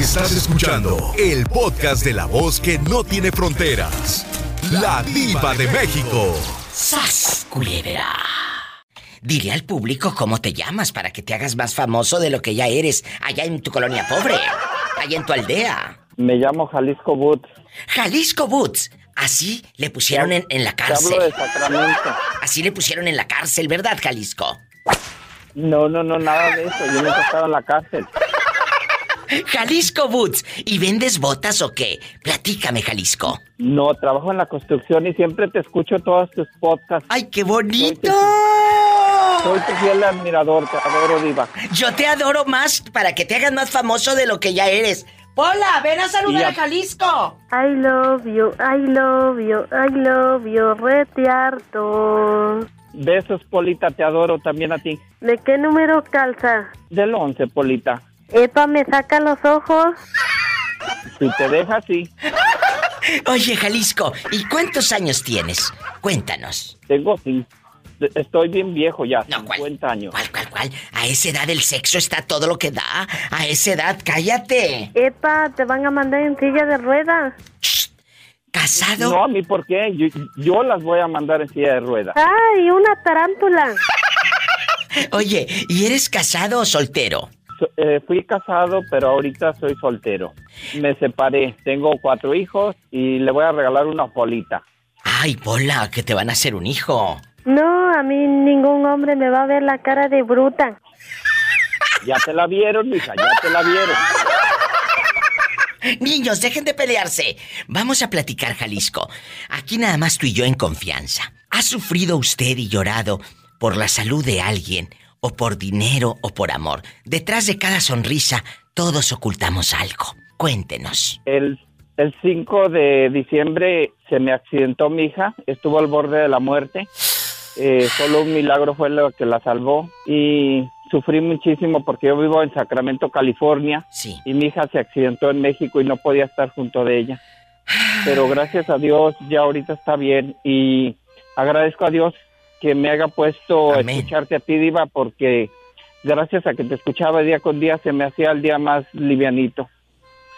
Estás escuchando el podcast de la voz que no tiene fronteras. La diva de México. ¡Sas, culebra! Dile al público cómo te llamas para que te hagas más famoso de lo que ya eres allá en tu colonia pobre, allá en tu aldea. Me llamo Jalisco Boots. Jalisco Boots. Así le pusieron en, en la cárcel. Hablo de Sacramento. Así le pusieron en la cárcel, ¿verdad, Jalisco? No, no, no, nada de eso. Yo nunca he estado en la cárcel. Jalisco Boots. ¿Y vendes botas o qué? Platícame, Jalisco. No, trabajo en la construcción y siempre te escucho todos tus podcasts. ¡Ay, qué bonito! Soy tu fiel admirador, te adoro, Diva. Yo te adoro más para que te hagas más famoso de lo que ya eres. Hola, ven a saludar a- a Jalisco. I love you, I love you, I love you, retiarto. Besos, Polita, te adoro también a ti. ¿De qué número calza? Del 11, Polita. Epa, me saca los ojos. Si te dejas, sí. Oye, Jalisco, ¿y cuántos años tienes? Cuéntanos. Tengo sí. Estoy bien viejo ya, No, ¿cuál? 50 años. ¿Cuál, cuál, cuál? A esa edad el sexo está todo lo que da. A esa edad, cállate. Epa, te van a mandar en silla de ruedas. ¿Casado? No, a mí, ¿por qué? Yo, yo las voy a mandar en silla de ruedas. ¡Ay, una tarántula! Oye, ¿y eres casado o soltero? Eh, fui casado, pero ahorita soy soltero. Me separé. Tengo cuatro hijos y le voy a regalar una polita. Ay, Pola, que te van a hacer un hijo. No, a mí ningún hombre me va a ver la cara de bruta. Ya te la vieron, mija, ya te la vieron. Niños, dejen de pelearse. Vamos a platicar, Jalisco. Aquí nada más tú y yo en confianza. ¿Ha sufrido usted y llorado por la salud de alguien, o por dinero, o por amor? Detrás de cada sonrisa, todos ocultamos algo. Cuéntenos. El, el 5 de diciembre se me accidentó mi hija, estuvo al borde de la muerte. Eh, solo un milagro fue lo que la salvó y sufrí muchísimo porque yo vivo en Sacramento, California. Sí. Y mi hija se accidentó en México y no podía estar junto de ella. Pero gracias a Dios ya ahorita está bien y agradezco a Dios que me haya puesto Amén. escucharte a ti, Diva, porque gracias a que te escuchaba día con día se me hacía el día más livianito.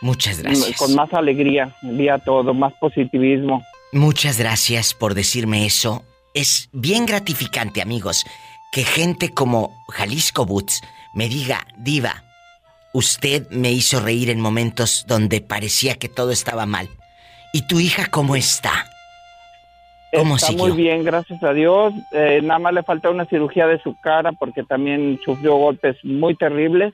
Muchas gracias. Con más alegría, día todo, más positivismo. Muchas gracias por decirme eso. Es bien gratificante, amigos, que gente como Jalisco Boots me diga, diva, usted me hizo reír en momentos donde parecía que todo estaba mal. ¿Y tu hija cómo está? ¿Cómo Está siguió? muy bien, gracias a Dios. Eh, nada más le falta una cirugía de su cara porque también sufrió golpes muy terribles.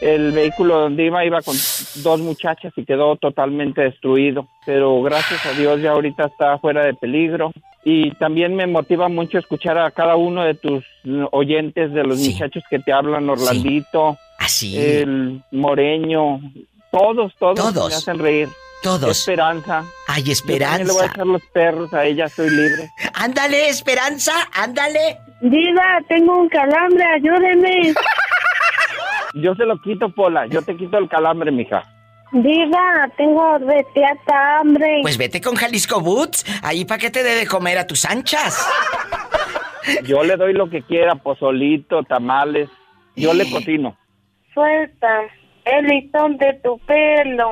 El vehículo donde iba iba con dos muchachas y quedó totalmente destruido. Pero gracias a Dios ya ahorita está fuera de peligro. Y también me motiva mucho escuchar a cada uno de tus oyentes, de los Sí. muchachos que te hablan, Orlandito, Así, el Moreño, todos, todos, Todos. me hacen reír. Todos. Esperanza. Hay Yo también le voy a esperanza. echar los perros a ella, soy libre. Ándale, esperanza, ándale. Diva, tengo un calambre, ayúdeme. Yo se lo quito, Pola. Yo te quito el calambre, mija. Diva, tengo retiata hambre. Pues vete con Jalisco Boots, ahí para que te dé de comer a tus anchas. Yo le doy lo que quiera, pozolito, tamales. Yo le cocino. Suelta el listón de tu pelo.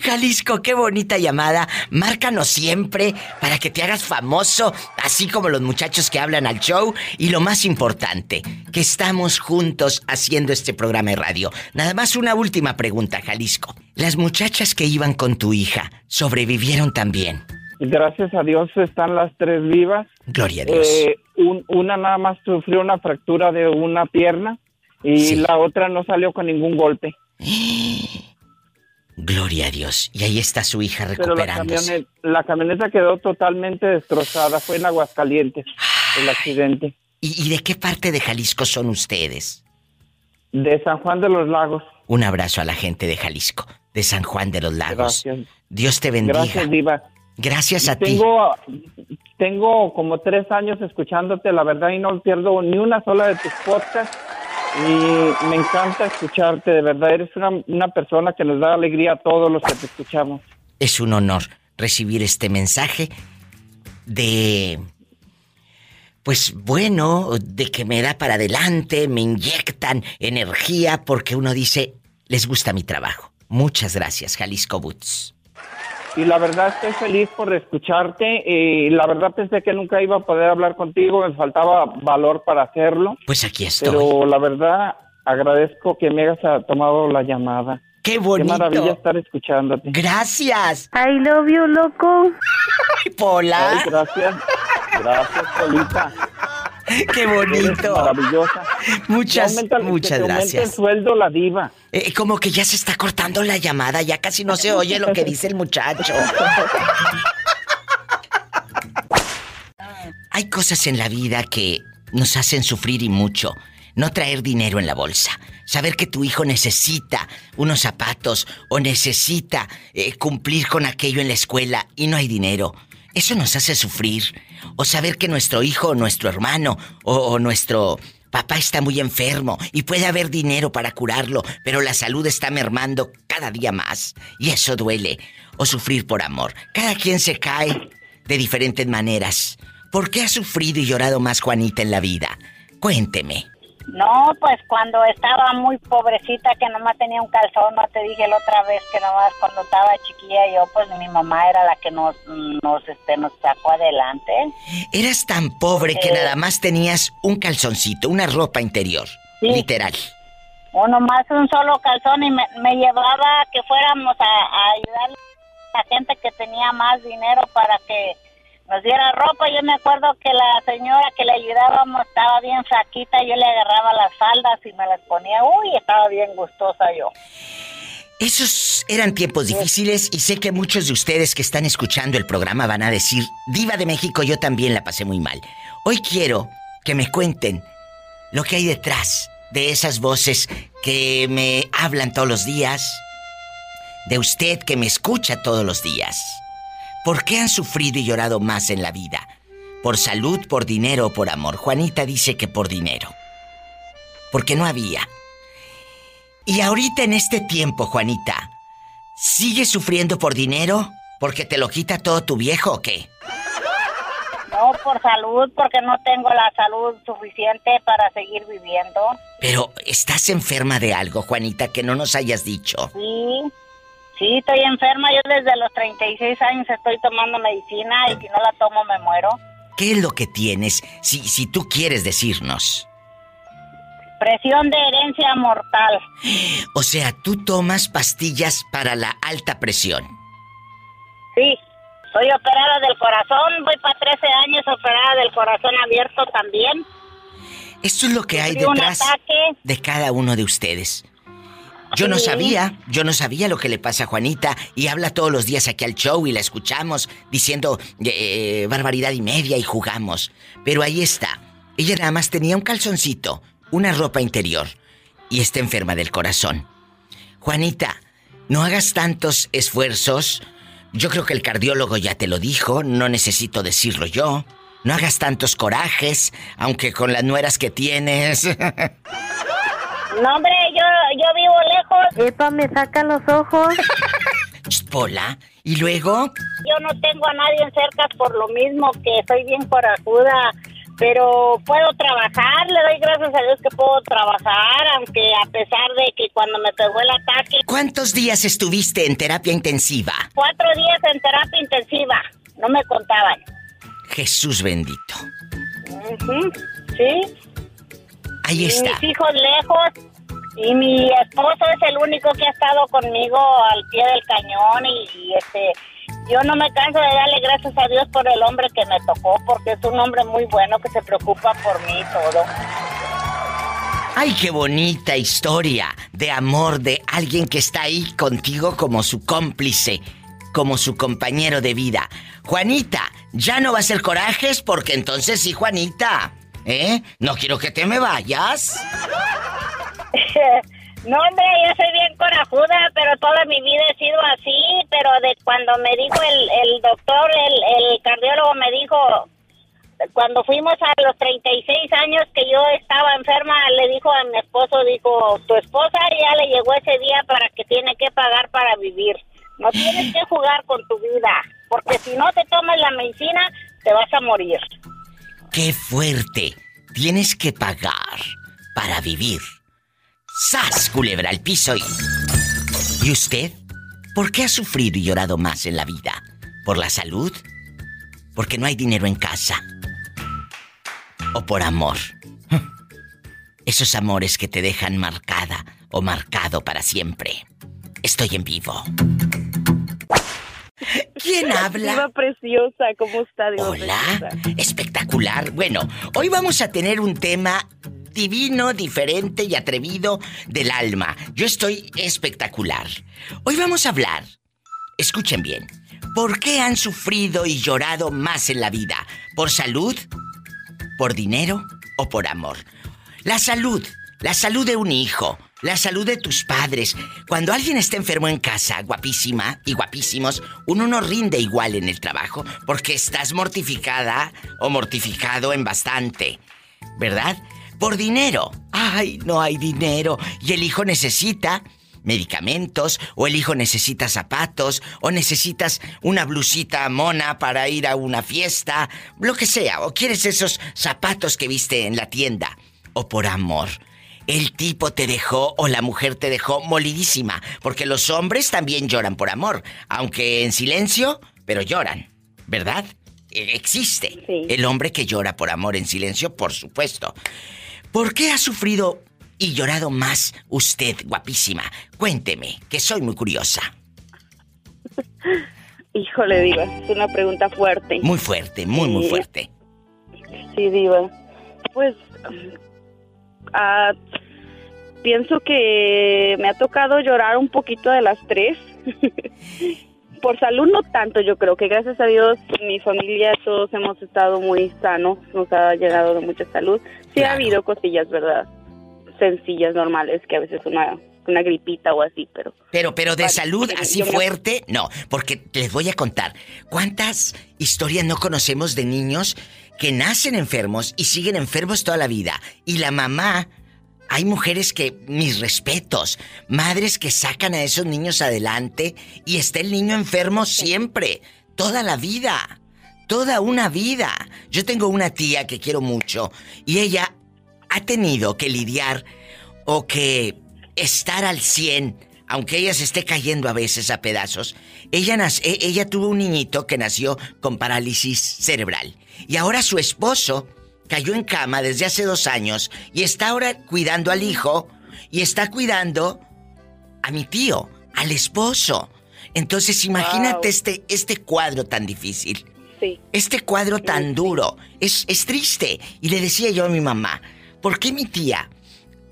Jalisco, qué bonita llamada. Márcanos siempre para que te hagas famoso, así como los muchachos que hablan al show. Y lo más importante, que estamos juntos haciendo este programa de radio. Nada más una última pregunta, Jalisco. Las muchachas que iban con tu hija sobrevivieron también. Gracias a Dios están las tres vivas. Gloria a Dios. Eh, un- una nada más sufrió una fractura de una pierna y Sí. la otra no salió con ningún golpe. Gloria a Dios. Y ahí está su hija Pero la recuperándose. camioneta, la camioneta quedó totalmente destrozada. Fue en Aguascalientes el accidente. ¿Y, y de qué parte de Jalisco son ustedes? De San Juan de los Lagos. Un abrazo a la gente de Jalisco, de San Juan de los Lagos. Gracias. Dios te bendiga. Gracias, Diva. Gracias a ti. Tengo, tengo como tres años escuchándote, la verdad, y no pierdo ni una sola de tus podcasts. Y me encanta escucharte, de verdad. Eres una, una persona que nos da alegría a todos los que te escuchamos. Es un honor recibir este mensaje de pues bueno, de que me da para adelante, me inyectan energía porque uno dice, les gusta mi trabajo. Muchas gracias, Jalisco Boots. Y la verdad estoy feliz por escucharte y la verdad pensé que nunca iba a poder hablar contigo, me faltaba valor para hacerlo. Pues aquí estoy. Pero la verdad agradezco que me hayas tomado la llamada. Qué bonito. Qué maravilla estar escuchándote. Gracias. I love you, loco. Pola. Ay, gracias. Gracias, Polita. Qué Eres bonito. maravillosa. Muchas, aumenta- muchas te aumente el gracias. sueldo la diva. Eh, como que ya se está cortando la llamada, ya casi no se oye lo que dice el muchacho. Hay cosas en la vida que nos hacen sufrir y mucho. No traer dinero en la bolsa. Saber que tu hijo necesita unos zapatos o necesita eh, cumplir con aquello en la escuela y no hay dinero. Eso nos hace sufrir. O saber que nuestro hijo o nuestro hermano o, o nuestro papá está muy enfermo y puede haber dinero para curarlo, pero la salud está mermando cada día más. Y eso duele. O sufrir por amor. Cada quien se cae de diferentes maneras. ¿Por qué ha sufrido y llorado más Juanita en la vida? Cuénteme. No, pues cuando estaba muy pobrecita que nomás tenía un calzón, no te dije la otra vez que nomás cuando estaba chiquilla yo, pues mi mamá era la que nos, nos, este, nos sacó adelante. Eras tan pobre que Eh. nada más tenías un calzoncito, una ropa interior. Sí. Literal. Uno más un solo calzón y me, me llevaba que fuéramos a, a ayudar a la gente que tenía más dinero para que nos diera ropa. Yo me acuerdo que la señora que le ayudábamos estaba bien flaquita, yo le agarraba las faldas y me las ponía, uy, estaba bien gustosa yo. Esos eran tiempos difíciles y sé que muchos de ustedes que están escuchando el programa van a decir, Diva de México, yo también la pasé muy mal. Hoy quiero que me cuenten lo que hay detrás de esas voces que me hablan todos los días, de usted que me escucha todos los días. ¿Por qué han sufrido y llorado más en la vida? ¿Por salud, por dinero o por amor? Juanita dice que por dinero. Porque no había. Y ahorita en este tiempo, Juanita, ¿sigues sufriendo por dinero? ¿Porque te lo quita todo tu viejo o qué? No por salud, porque no tengo la salud suficiente para seguir viviendo. Pero estás enferma de algo, Juanita, que no nos hayas dicho. Sí, sí, estoy enferma. Yo desde los 36 años estoy tomando medicina y si no la tomo me muero. ¿Qué es lo que tienes? Si, si tú quieres decirnos. Presión de herencia mortal. O sea, tú tomas pastillas para la alta presión. Sí, soy operada del corazón. Voy para 13 años operada del corazón abierto también. Esto es lo que hay detrás de cada uno de ustedes. Yo no sabía, yo no sabía lo que le pasa a Juanita y habla todos los días aquí al show y la escuchamos diciendo eh, barbaridad y media y jugamos. Pero ahí está. Ella nada más tenía un calzoncito, una ropa interior y está enferma del corazón. Juanita, no hagas tantos esfuerzos. Yo creo que el cardiólogo ya te lo dijo, no necesito decirlo yo. No hagas tantos corajes, aunque con las nueras que tienes. No, hombre, yo, yo vivo lejos. Epa, me sacan los ojos. Pola, y luego, Yo no tengo a nadie cerca por lo mismo que soy bien corajuda. Pero puedo trabajar, le doy gracias a Dios que puedo trabajar, aunque a pesar de que cuando me pegó el ataque, ¿cuántos días estuviste en terapia intensiva? cuatro días en terapia intensiva, no me contaban. Jesús bendito. Sí, Ahí está. mis hijos lejos y mi esposo es el único que ha estado conmigo al pie del cañón y, y, este yo no me canso de darle gracias a Dios por el hombre que me tocó porque es un hombre muy bueno que se preocupa por mí y todo. Ay, qué bonita historia de amor de alguien que está ahí contigo como su cómplice, como su compañero de vida. Juanita, ya no va a ser corajes porque entonces sí, Juanita. ¿Eh? No quiero que te me vayas. No, hombre, yo soy bien corajuda, pero toda mi vida he sido así, pero de cuando me dijo el, el doctor, el, el cardiólogo me dijo, cuando fuimos a los 36 años que yo estaba enferma, le dijo a mi esposo, dijo, tu esposa ya le llegó ese día para que tiene que pagar para vivir. No tienes que jugar con tu vida, porque si no te tomas la medicina, te vas a morir. Qué fuerte. Tienes que pagar para vivir. ¡Sas, culebra al piso y... ¿Y usted? ¿Por qué ha sufrido y llorado más en la vida? ¿Por la salud? ¿Porque no hay dinero en casa? ¿O por amor? Esos amores que te dejan marcada o marcado para siempre. Estoy en vivo. ¿Quién habla? Diva preciosa, ¿cómo está? Diva Hola, preciosa? espectacular. Bueno, hoy vamos a tener un tema divino, diferente y atrevido del alma. Yo estoy espectacular. Hoy vamos a hablar, escuchen bien, ¿por qué han sufrido y llorado más en la vida? ¿Por salud? ¿Por dinero o por amor? La salud, la salud de un hijo, la salud de tus padres. Cuando alguien está enfermo en casa, guapísima y guapísimos, uno no rinde igual en el trabajo porque estás mortificada o mortificado en bastante. ¿Verdad? Por dinero. Ay, no hay dinero. Y el hijo necesita medicamentos, o el hijo necesita zapatos, o necesitas una blusita mona para ir a una fiesta, lo que sea, o quieres esos zapatos que viste en la tienda, o por amor. El tipo te dejó o la mujer te dejó molidísima, porque los hombres también lloran por amor, aunque en silencio, pero lloran, ¿verdad? E- Existe Sí. el hombre que llora por amor en silencio, por supuesto. ¿Por qué ha sufrido y llorado más usted, guapísima? Cuénteme, que soy muy curiosa. Híjole, Diva, es una pregunta fuerte. Muy fuerte, muy, muy fuerte. Sí, Diva. Pues, ah, pienso que me ha tocado llorar un poquito de las tres. Por salud no tanto, yo creo que gracias a Dios mi familia todos hemos estado muy sanos, nos ha llegado de mucha salud. Sí Claro. ha habido cosillas, ¿verdad? Sencillas, normales, que a veces una, una gripita o así, pero... Pero, pero de Vale, salud así fuerte, no, porque les voy a contar. ¿Cuántas historias no conocemos de niños que nacen enfermos y siguen enfermos toda la vida? Y la mamá, hay mujeres que, mis respetos, madres que sacan a esos niños adelante y está el niño enfermo siempre, toda la vida. Toda una vida. Yo tengo una tía que quiero mucho y ella ha tenido que lidiar o que estar al 100, aunque ella se esté cayendo a veces a pedazos. Ella, nac- e- ella tuvo un niñito que nació con parálisis cerebral. Y ahora su esposo cayó en cama desde hace dos años y está ahora cuidando al hijo y está cuidando a mi tío, al esposo. Entonces imagínate Wow. este, este cuadro tan difícil. Sí. Este cuadro tan duro es, es triste. Y le decía yo a mi mamá, ¿por qué mi tía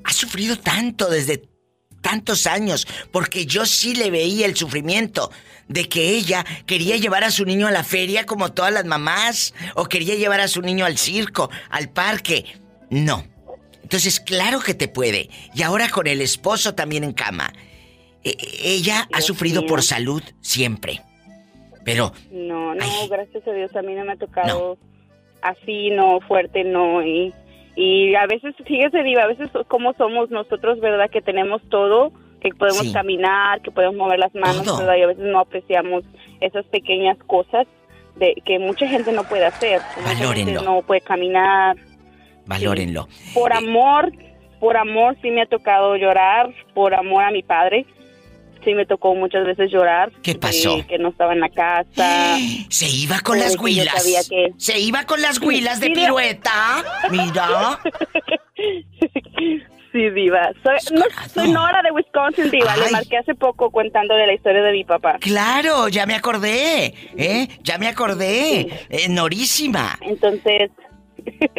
ha sufrido tanto desde tantos años? Porque yo sí le veía el sufrimiento de que ella quería llevar a su niño a la feria como todas las mamás, o quería llevar a su niño al circo, al parque. No. Entonces, claro que te puede. Y ahora con el esposo también en cama. E- ella ha sufrido mío. por salud siempre. Pero No, no, Ay. gracias a Dios a mí no me ha tocado así, no, fuerte, no. Y, y a veces, fíjese, Diva, a veces como somos nosotros, ¿verdad? Que tenemos todo, que podemos Sí. caminar, que podemos mover las manos, Todo. ¿verdad? Y a veces no apreciamos esas pequeñas cosas de que mucha gente no puede hacer. Mucha gente Valórenlo. no puede caminar. valórenlo. Por Eh, amor, por amor sí me ha tocado llorar, por amor a mi padre. Sí me tocó muchas veces llorar. ¿Qué de pasó? Que no estaba en la casa. Se iba con las huilas. sabía que- Se iba con las huilas de Sí, pirueta. Mira. Sí, Diva. Soy, no, soy Nora de Wisconsin, Diva. Ay. Le marqué hace poco contando de la historia de mi papá. Claro, ya me acordé. ¿Eh? Ya me acordé. Eh, Norísima. Entonces,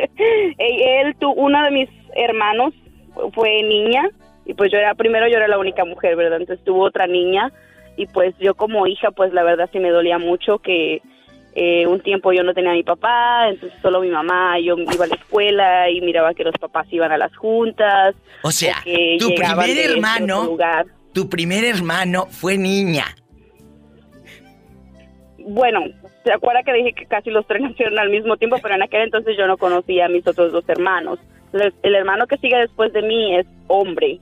él, tu, uno de mis hermanos fue niña y pues yo era, primero yo era la única mujer, ¿verdad? Entonces tuvo otra niña y pues yo como hija, pues la verdad sí me dolía mucho que eh, un tiempo yo no tenía a mi papá, entonces solo mi mamá, yo iba a la escuela y miraba que los papás iban a las juntas. O sea, que tu primer este hermano, lugar. tu primer hermano fue niña. Bueno, ¿se acuerda que dije que casi los tres nacieron al mismo tiempo? Pero en aquel entonces yo no conocía a mis otros dos hermanos. El, el hermano que sigue después de mí es hombre.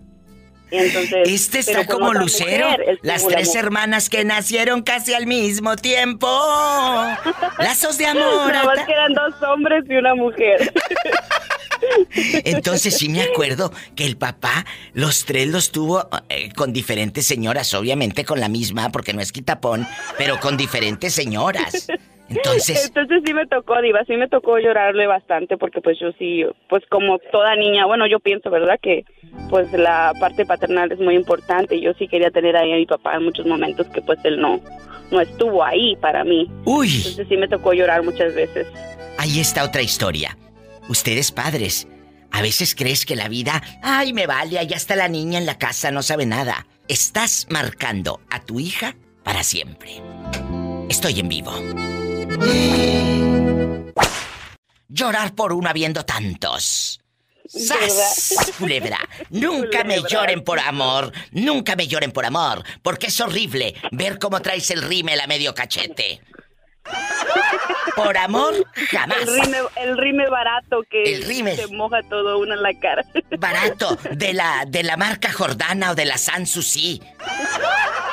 Entonces, Este está como Lucero, mujer, las la tres hermanas que nacieron casi al mismo tiempo. Lazos de amor. Nada más que eran dos hombres y una mujer. Entonces sí me acuerdo que el papá, los tres los tuvo eh, con diferentes señoras, obviamente con la misma, porque no es quitapón, pero con diferentes señoras. Entonces, Entonces sí me tocó, Diva, sí me tocó llorarle bastante porque pues yo sí, pues como toda niña, bueno, yo pienso, ¿verdad? Que pues la parte paternal es muy importante y yo sí quería tener ahí a mi papá en muchos momentos que pues él no, no estuvo ahí para mí. uy, Entonces sí me tocó llorar muchas veces. ahí está otra historia. Ustedes padres, a veces crees que la vida, ay, me vale, allá está la niña en la casa, no sabe nada. Estás marcando a tu hija para siempre. Estoy en vivo. Llorar por uno habiendo tantos. ¡Sas! Culebra. Nunca me lloren por amor. Nunca me lloren por amor. Porque es horrible ver cómo traes el rímel a medio cachete. Por amor, jamás. El rime, el rime barato que El rímel. se moja todo uno en la cara. Barato. De la, de la marca Jordana o de la Sanssouci.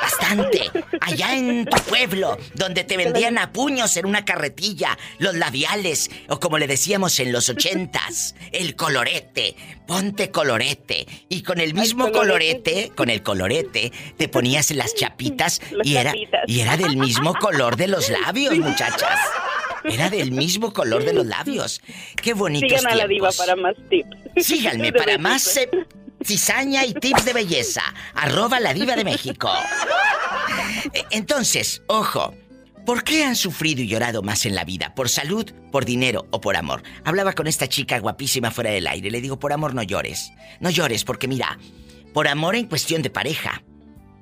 Bastante. Allá en tu pueblo, donde te vendían a puños en una carretilla, los labiales, o como le decíamos en los ochentas, el colorete. Ponte colorete. Y con el mismo colorete. colorete, con el colorete, te ponías las chapitas Las y era, chapitas. y era del mismo color de los labios, muchachas. Era del mismo color de los labios. Qué bonitos Sigan a la diva para más tips. Síganme para belleza. más eh, cizaña y tips de belleza. Arroba la diva de México. Eh, Entonces, ojo. ¿Por qué han sufrido y llorado más en la vida? ¿Por salud, por dinero o por amor? Hablaba con esta chica guapísima fuera del aire. Le digo, por amor no llores. No llores porque mira, por amor en cuestión de pareja.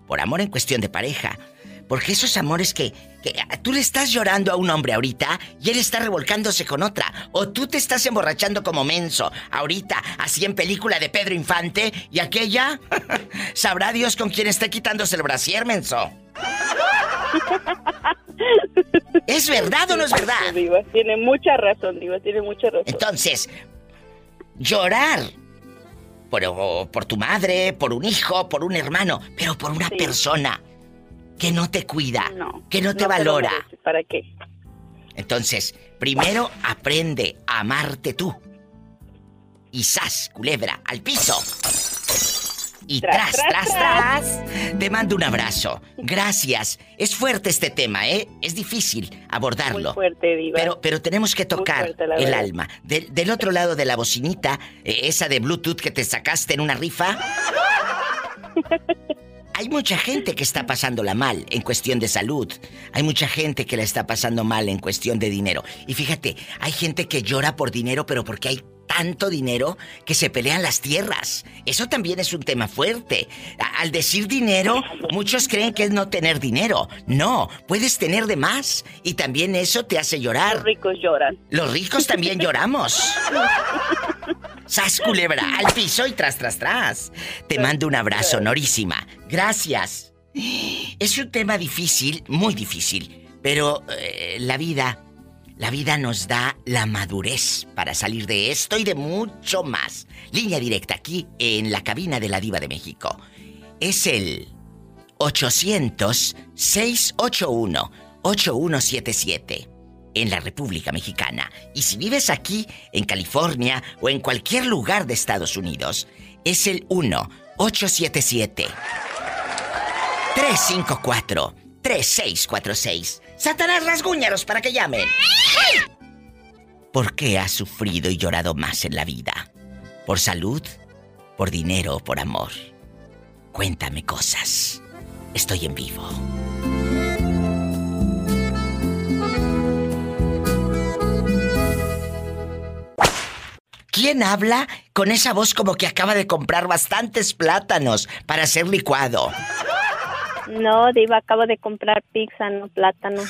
Por amor en cuestión de pareja. Porque esos amores que, que tú le estás llorando a un hombre ahorita y él está revolcándose con otra. O tú te estás emborrachando como menso ahorita, así en película de Pedro Infante y aquella. Sabrá Dios con quién esté quitándose el brasier, menso. ¿Es verdad o no es verdad? Diva, tiene mucha razón, Diva, tiene mucha razón. Entonces, llorar por, por tu madre, por un hijo, por un hermano, pero por una Sí. persona que no te cuida, no, que no te lo valora. ¿Para qué? Entonces, primero aprende a amarte tú. Y sas, culebra, al piso. Y tras, Tras, tras, Te mando un abrazo. Gracias. Es fuerte este tema, ¿eh? Es difícil abordarlo. Muy fuerte, Diva. Pero, pero tenemos que tocar fuerte, el alma. Del, del otro lado de la bocinita, eh, esa de Bluetooth que te sacaste en una rifa. Hay mucha gente que está pasándola mal en cuestión de salud. Hay mucha gente que la está pasando mal en cuestión de dinero. Y fíjate, hay gente que llora por dinero, pero porque hay tanto dinero que se pelean las tierras. Eso también es un tema fuerte. A- Al decir dinero, muchos creen que es no tener dinero. No, puedes tener de más. Y también eso te hace llorar. Los ricos lloran. Los ricos también lloramos. Sas culebra, al piso y tras, tras, tras. Te mando un abrazo, Norísima. Gracias. Es un tema difícil, muy difícil, pero eh, la vida, la vida nos da la madurez para salir de esto y de mucho más. Línea directa aquí en la cabina de la Diva de México. Es el 800-681-8177 en la República Mexicana. Y si vives aquí, en California o en cualquier lugar de Estados Unidos, es el 1-877-354-3646. Satanás rasguñaros para que llamen. ¿Por qué has sufrido y llorado más en la vida? ¿Por salud? ¿Por dinero o por amor? Cuéntame cosas. Estoy en vivo. ¿Quién habla con esa voz como que acaba de comprar bastantes plátanos para hacer licuado? No, Diva, acabo de comprar pizza, no plátano.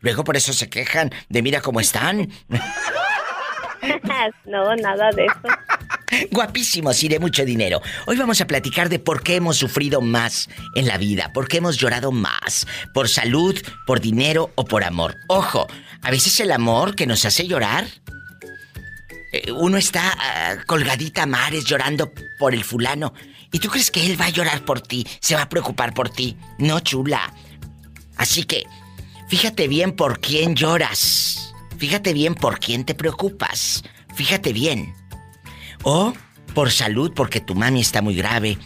Luego por eso se quejan de mira cómo están. no, nada de eso. Guapísimos y de mucho dinero. Hoy vamos a platicar de por qué hemos sufrido más en la vida, por qué hemos llorado más, por salud, por dinero o por amor. Ojo, a veces el amor que nos hace llorar, eh, uno está ah, colgadita a mares llorando por el fulano ¿Y tú crees que él va a llorar por ti? ¿Se va a preocupar por ti? No, chula. Así que, fíjate bien por quién lloras. Fíjate bien por quién te preocupas. Fíjate bien. O por salud porque tu mami está muy grave.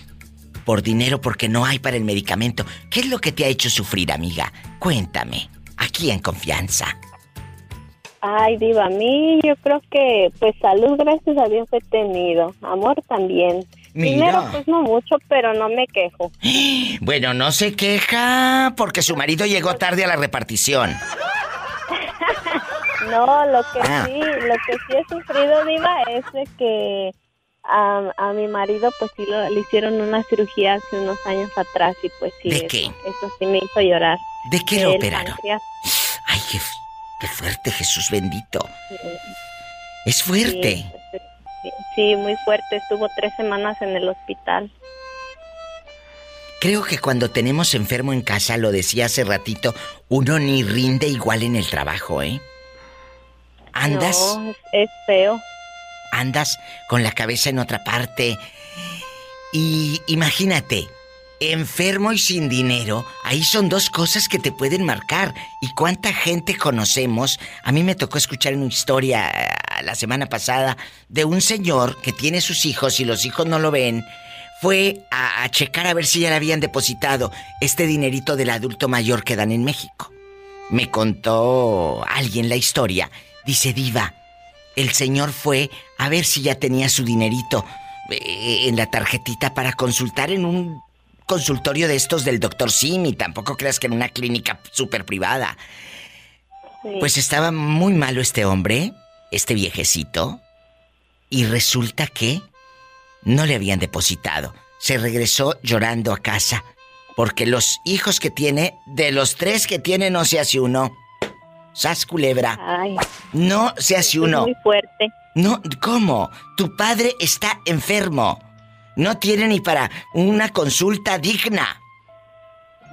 Por dinero porque no hay para el medicamento. ¿Qué es lo que te ha hecho sufrir, amiga? Cuéntame. Aquí en confianza. Ay, diva, a mí yo creo que pues salud, gracias a Dios he tenido. Amor también. Mira. Dinero pues no mucho, pero no me quejo. Bueno, no se queja porque su marido llegó tarde a la repartición. No, lo que Ah. sí, lo que sí he sufrido, diva, es de que a, a mi marido pues sí lo- le hicieron una cirugía hace unos años atrás y pues sí, ¿De eso, qué? eso sí me hizo llorar. ¿De qué lo El operaron? Ay, qué, qué fuerte, Jesús bendito. sí, Es fuerte. sí, sí, muy fuerte. Estuvo tres semanas en el hospital. Creo que cuando tenemos enfermo en casa, lo decía hace ratito, uno ni rinde igual en el trabajo, ¿eh? Andas, No, es, es feo. andas con la cabeza en otra parte. Y imagínate, enfermo y sin dinero, ahí son dos cosas que te pueden marcar. ¿Y cuánta gente conocemos? A mí me tocó escuchar una historia eh, la semana pasada de un señor que tiene sus hijos y los hijos no lo ven. Fue a, checar a ver si ya le habían depositado este dinerito del adulto mayor que dan en México. Me contó alguien la historia. Dice Diva, el señor fue a ver si ya tenía su dinerito eh, en la tarjetita para consultar en un consultorio de estos del doctor Simi. Tampoco creas que en una clínica súper privada. Sí. Pues estaba muy malo este hombre, este viejecito, y resulta que no le habían depositado. Se regresó llorando a casa, porque los hijos que tiene, de los tres que tiene, no se hace uno. Sas culebra, Ay, no se hace uno. muy fuerte. No, ¿cómo? Tu padre está enfermo. No tiene ni para una consulta digna.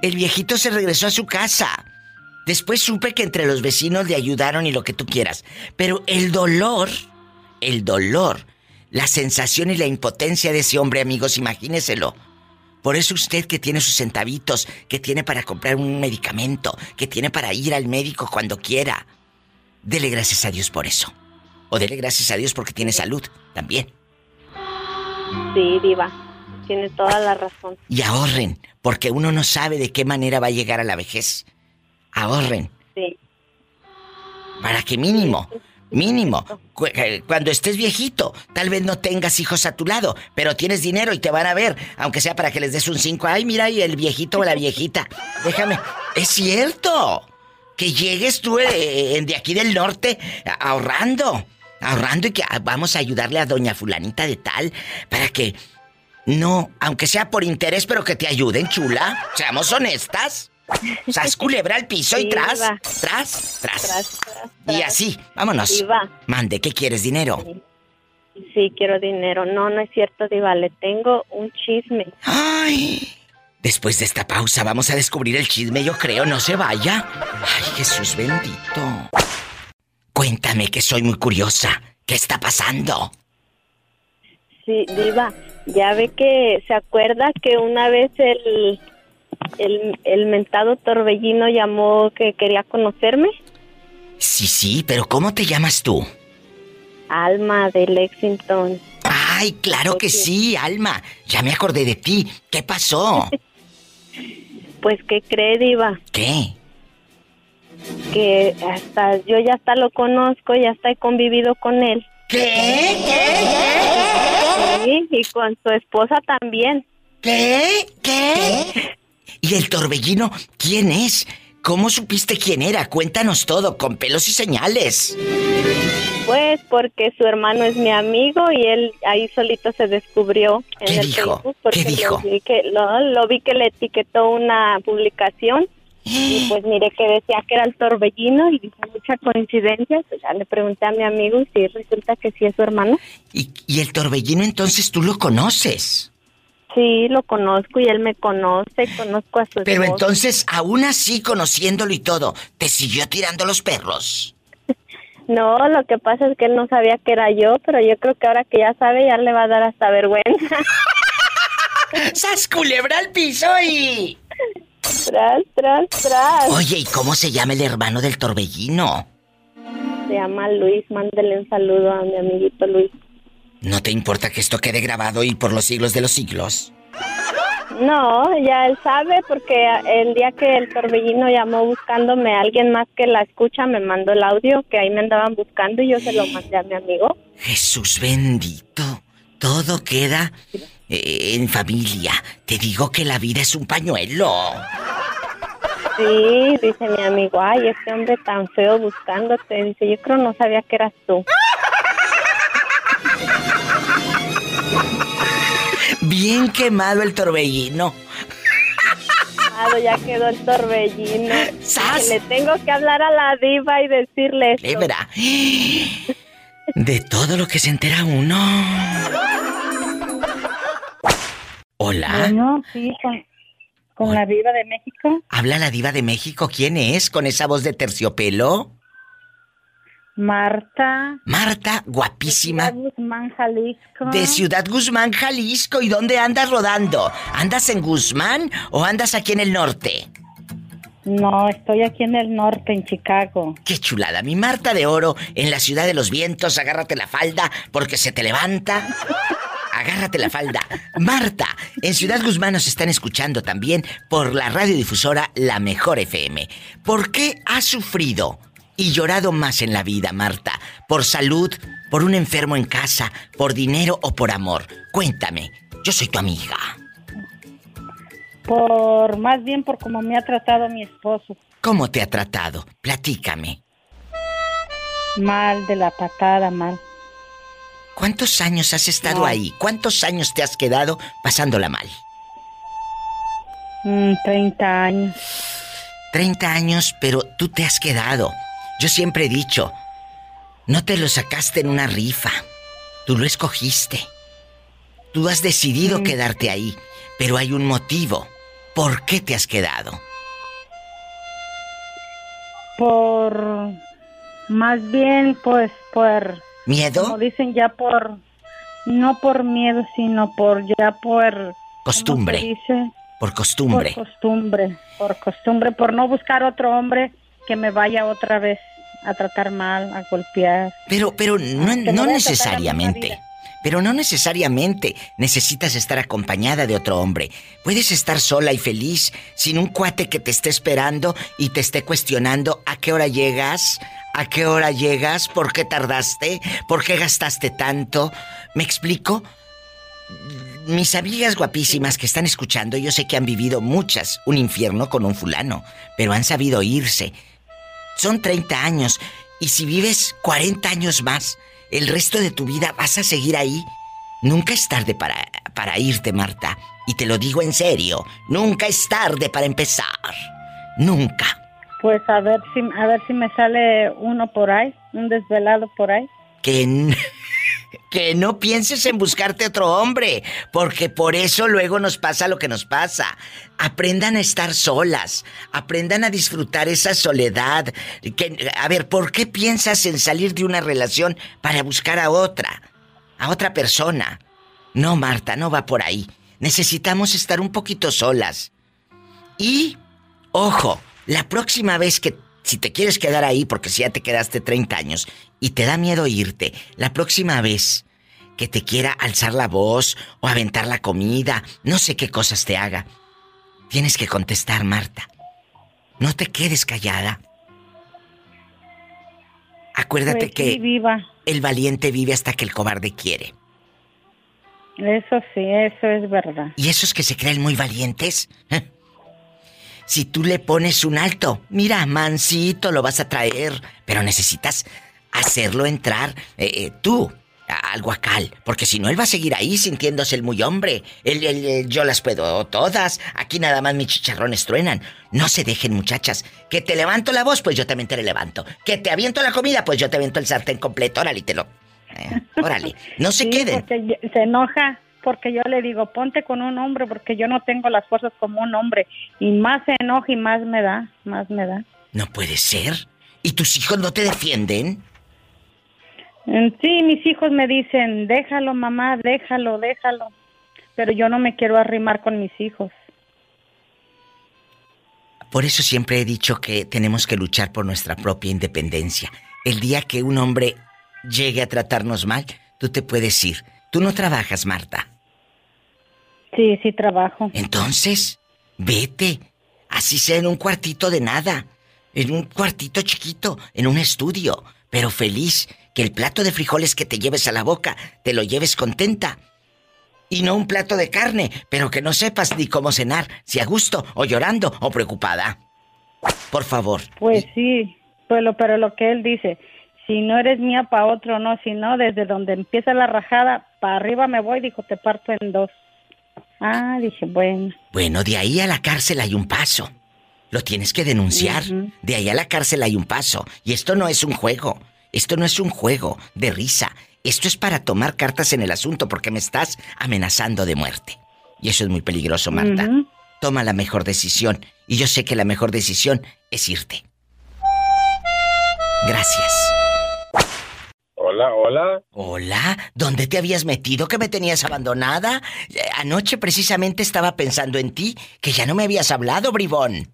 El viejito se regresó a su casa. Después supe que entre los vecinos le ayudaron y lo que tú quieras. Pero el dolor, el dolor, la sensación y la impotencia de ese hombre, amigos, imagíneselo. Por eso usted que tiene sus centavitos, que tiene para comprar un medicamento, que tiene para ir al médico cuando quiera, dele gracias a Dios por eso. O dele gracias a Dios porque tiene salud también. Sí, diva. Tiene toda la razón. Y ahorren, porque uno no sabe de qué manera va a llegar a la vejez. Ahorren, Sí. para que mínimo, mínimo, cu- eh, cuando estés viejito, tal vez no tengas hijos a tu lado, pero tienes dinero y te van a ver, aunque sea para que les des un 5. Ay, mira, y el viejito o la viejita. Déjame. Es cierto. Que llegues tú eh, de aquí del norte ahorrando. Ahorrando y que ah, vamos a ayudarle a doña fulanita de tal para que no, aunque sea por interés, pero que te ayuden, chula. Seamos honestas. Sas culebra al piso y tras, tras, tras. Tras, tras, Y así, vámonos. Diva. Mande, ¿qué quieres? ¿Dinero? Sí, quiero dinero. No, no es cierto, Diva. Le tengo un chisme. Ay. Después de esta pausa vamos a descubrir el chisme, yo creo, no se vaya. Ay, Jesús bendito. Cuéntame que soy muy curiosa. ¿Qué está pasando? Sí, Diva. Ya ve que se acuerda que una vez el, el, el mentado Torbellino llamó que quería conocerme. Sí, sí, pero ¿cómo te llamas tú? Alma de Lexington. Ay, claro que sí, Alma. Ya me acordé de ti. ¿Qué pasó? Pues, ¿qué cree, Diva? ¿Qué? Que hasta yo ya hasta lo conozco, ya hasta he convivido con él. ¿Qué? Sí, y con su esposa también. ¿Qué? ¿Qué? ¿Y el torbellino quién es? ¿Cómo supiste quién era? Cuéntanos todo, con pelos y señales. Pues porque su hermano es mi amigo y él ahí solito se descubrió en ¿Qué el dijo? Facebook porque ¿Qué dijo? Lo vi que, lo, lo vi que le etiquetó una publicación y pues miré que decía que era el torbellino y dije mucha coincidencia, pues ya le pregunté a mi amigo y sí resulta que sí es su hermano. ¿Y, y el torbellino entonces tú lo conoces? Sí, lo conozco y él me conoce, conozco a su Pero entonces, aún así, conociéndolo y todo, ¿te siguió tirando los perros? No, lo que pasa es que él no sabía que era yo, pero yo creo que ahora que ya sabe ya le va a dar hasta vergüenza. ¡Sas culebra al piso y! Tras, tras, tras. Oye, ¿y cómo se llama el hermano del torbellino? Se llama Luis. Mándele un saludo a mi amiguito Luis. ¿No te importa que esto quede grabado y por los siglos de los siglos? No, ya él sabe porque el día que el torbellino llamó buscándome alguien más que la escucha me mandó el audio que ahí me andaban buscando y yo se lo mandé a mi amigo. Jesús bendito. Todo queda en familia. Te digo que la vida es un pañuelo. Sí, dice mi amigo, ay, este hombre tan feo buscándote. Dice, yo creo no sabía que eras tú. Bien quemado el torbellino. Ya quedó el torbellino. ¡Sas! Que le tengo que hablar a la diva y decirle esto. De todo lo que se entera uno. Hola. Bueno, sí, con, con la diva de México. Habla la diva de México. ¿Quién es? ¿Con esa voz de terciopelo? Marta. Marta, guapísima. Ciudad Guzmán, Jalisco. De Ciudad Guzmán, Jalisco. ¿Y dónde andas rodando? ¿Andas en Guzmán o andas aquí en el norte? No, estoy aquí en el norte, en Chicago. Qué chulada. Mi Marta de Oro en la ciudad de los vientos. Agárrate la falda porque se te levanta. Agárrate la falda. Marta, en Ciudad Guzmán nos están escuchando también por la radiodifusora La Mejor FM. ¿Por qué has sufrido y llorado más en la vida, Marta? ¿Por salud, por un enfermo en casa, por dinero o por amor? Cuéntame. Yo soy tu amiga. Por, más bien por cómo me ha tratado mi esposo. ¿Cómo te ha tratado? Platícame. Mal, de la patada, mal. ¿Cuántos años has estado No. ahí? ¿Cuántos años te has quedado pasándola mal? Mm, 30 años. 30 años, pero tú te has quedado. Yo siempre he dicho, no te lo sacaste en una rifa. Tú lo escogiste. Tú has decidido Mm. quedarte ahí, pero hay un motivo. ¿Por qué te has quedado? Por, más bien, pues, por, ¿Miedo? como dicen ya por, no por miedo, sino por, ya por... ¿cómo Costumbre. dice? Por costumbre. Por costumbre, por costumbre, por no buscar otro hombre que me vaya otra vez a tratar mal, a golpear. Pero, pero no, no necesariamente. Pero no necesariamente necesitas estar acompañada de otro hombre. Puedes estar sola y feliz sin un cuate que te esté esperando y te esté cuestionando a qué hora llegas, a qué hora llegas, por qué tardaste, por qué gastaste tanto. ¿Me explico? Mis amigas guapísimas que están escuchando, yo sé que han vivido muchas un infierno con un fulano, pero han sabido irse. Son 30 años y si vives 40 años más, el resto de tu vida vas a seguir ahí. Nunca es tarde para, para irte, Marta. Y te lo digo en serio, nunca es tarde para empezar. Nunca. Pues a ver si, a ver si me sale uno por ahí, un desvelado por ahí. Que, que no pienses en buscarte otro hombre, porque por eso luego nos pasa lo que nos pasa. Aprendan a estar solas, aprendan a disfrutar esa soledad. Que, a ver, ¿por qué piensas en salir de una relación para buscar a otra, a otra persona? No, Marta, no va por ahí. Necesitamos estar un poquito solas. Y, ojo, la próxima vez que, si te quieres quedar ahí, porque si ya te quedaste 30 años y te da miedo irte, la próxima vez que te quiera alzar la voz o aventar la comida, no sé qué cosas te haga, tienes que contestar, Marta. No te quedes callada. Acuérdate Pues que viva. el valiente vive hasta que el cobarde quiere. Eso sí, eso es verdad. ¿Y esos que se creen muy valientes? ¿eh? Si tú le pones un alto, mira, mansito lo vas a traer, pero necesitas hacerlo entrar eh, eh, tú al guacal, porque si no él va a seguir ahí sintiéndose el muy hombre. Él, él- él, yo las puedo todas, aquí nada más mis chicharrones truenan. No se dejen, muchachas. Que te levanto la voz, pues yo también te la levanto. Que te aviento la comida, pues yo te aviento el sartén completo, órale, te lo... eh, órale, no se Sí, queden. se enoja porque yo le digo, ponte con un hombre porque yo no tengo las fuerzas como un hombre. Y más se enoja y más me da, más me da. No puede ser. ¿Y tus hijos no te defienden? Mm, Sí, mis hijos me dicen, déjalo mamá, déjalo, déjalo. pero yo no me quiero arrimar con mis hijos. Por eso siempre he dicho que tenemos que luchar por nuestra propia independencia. El día que un hombre llegue a tratarnos mal, tú te puedes ir. Tú no trabajas, Marta. Sí, sí trabajo. Entonces, vete. Así sea en un cuartito de nada. En un cuartito chiquito, en un estudio. Pero feliz. Que el plato de frijoles que te lleves a la boca, te lo lleves contenta. Y no un plato de carne, pero que no sepas ni cómo cenar, si a gusto, o llorando, o preocupada. Por favor. Pues sí, pero, pero lo que él dice, si no eres mía para otro, no, si no, desde donde empieza la rajada, para arriba me voy, dijo, te parto en dos. Ah, dije, bueno. Bueno, de ahí a la cárcel hay un paso. Lo tienes que denunciar. De ahí a la cárcel hay un paso. Y esto no es un juego. Esto no es un juego de risa. Esto es para tomar cartas en el asunto porque me estás amenazando de muerte. Y eso es muy peligroso, Marta. Toma la mejor decisión. Y yo sé que la mejor decisión es irte. Gracias. Hola, hola. Hola, ¿dónde te habías metido que me tenías abandonada? Eh, Anoche precisamente estaba pensando en ti, que ya no me habías hablado, bribón.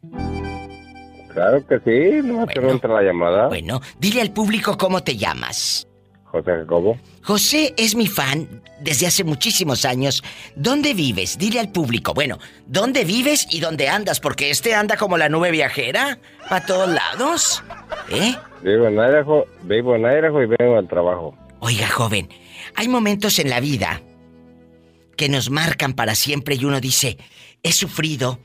Claro que sí, no me entra la llamada. Bueno, dile al público cómo te llamas. José Jacobo. José es mi fan desde hace muchísimos años. ¿Dónde vives? Dile al público. Bueno, ¿dónde vives y dónde andas? Porque este anda como la nube viajera. A todos lados. ¿Eh? Vivo en Idaho, vivo en Idaho y vengo al trabajo. Oiga, joven, hay momentos en la vida que nos marcan para siempre y uno dice, he sufrido,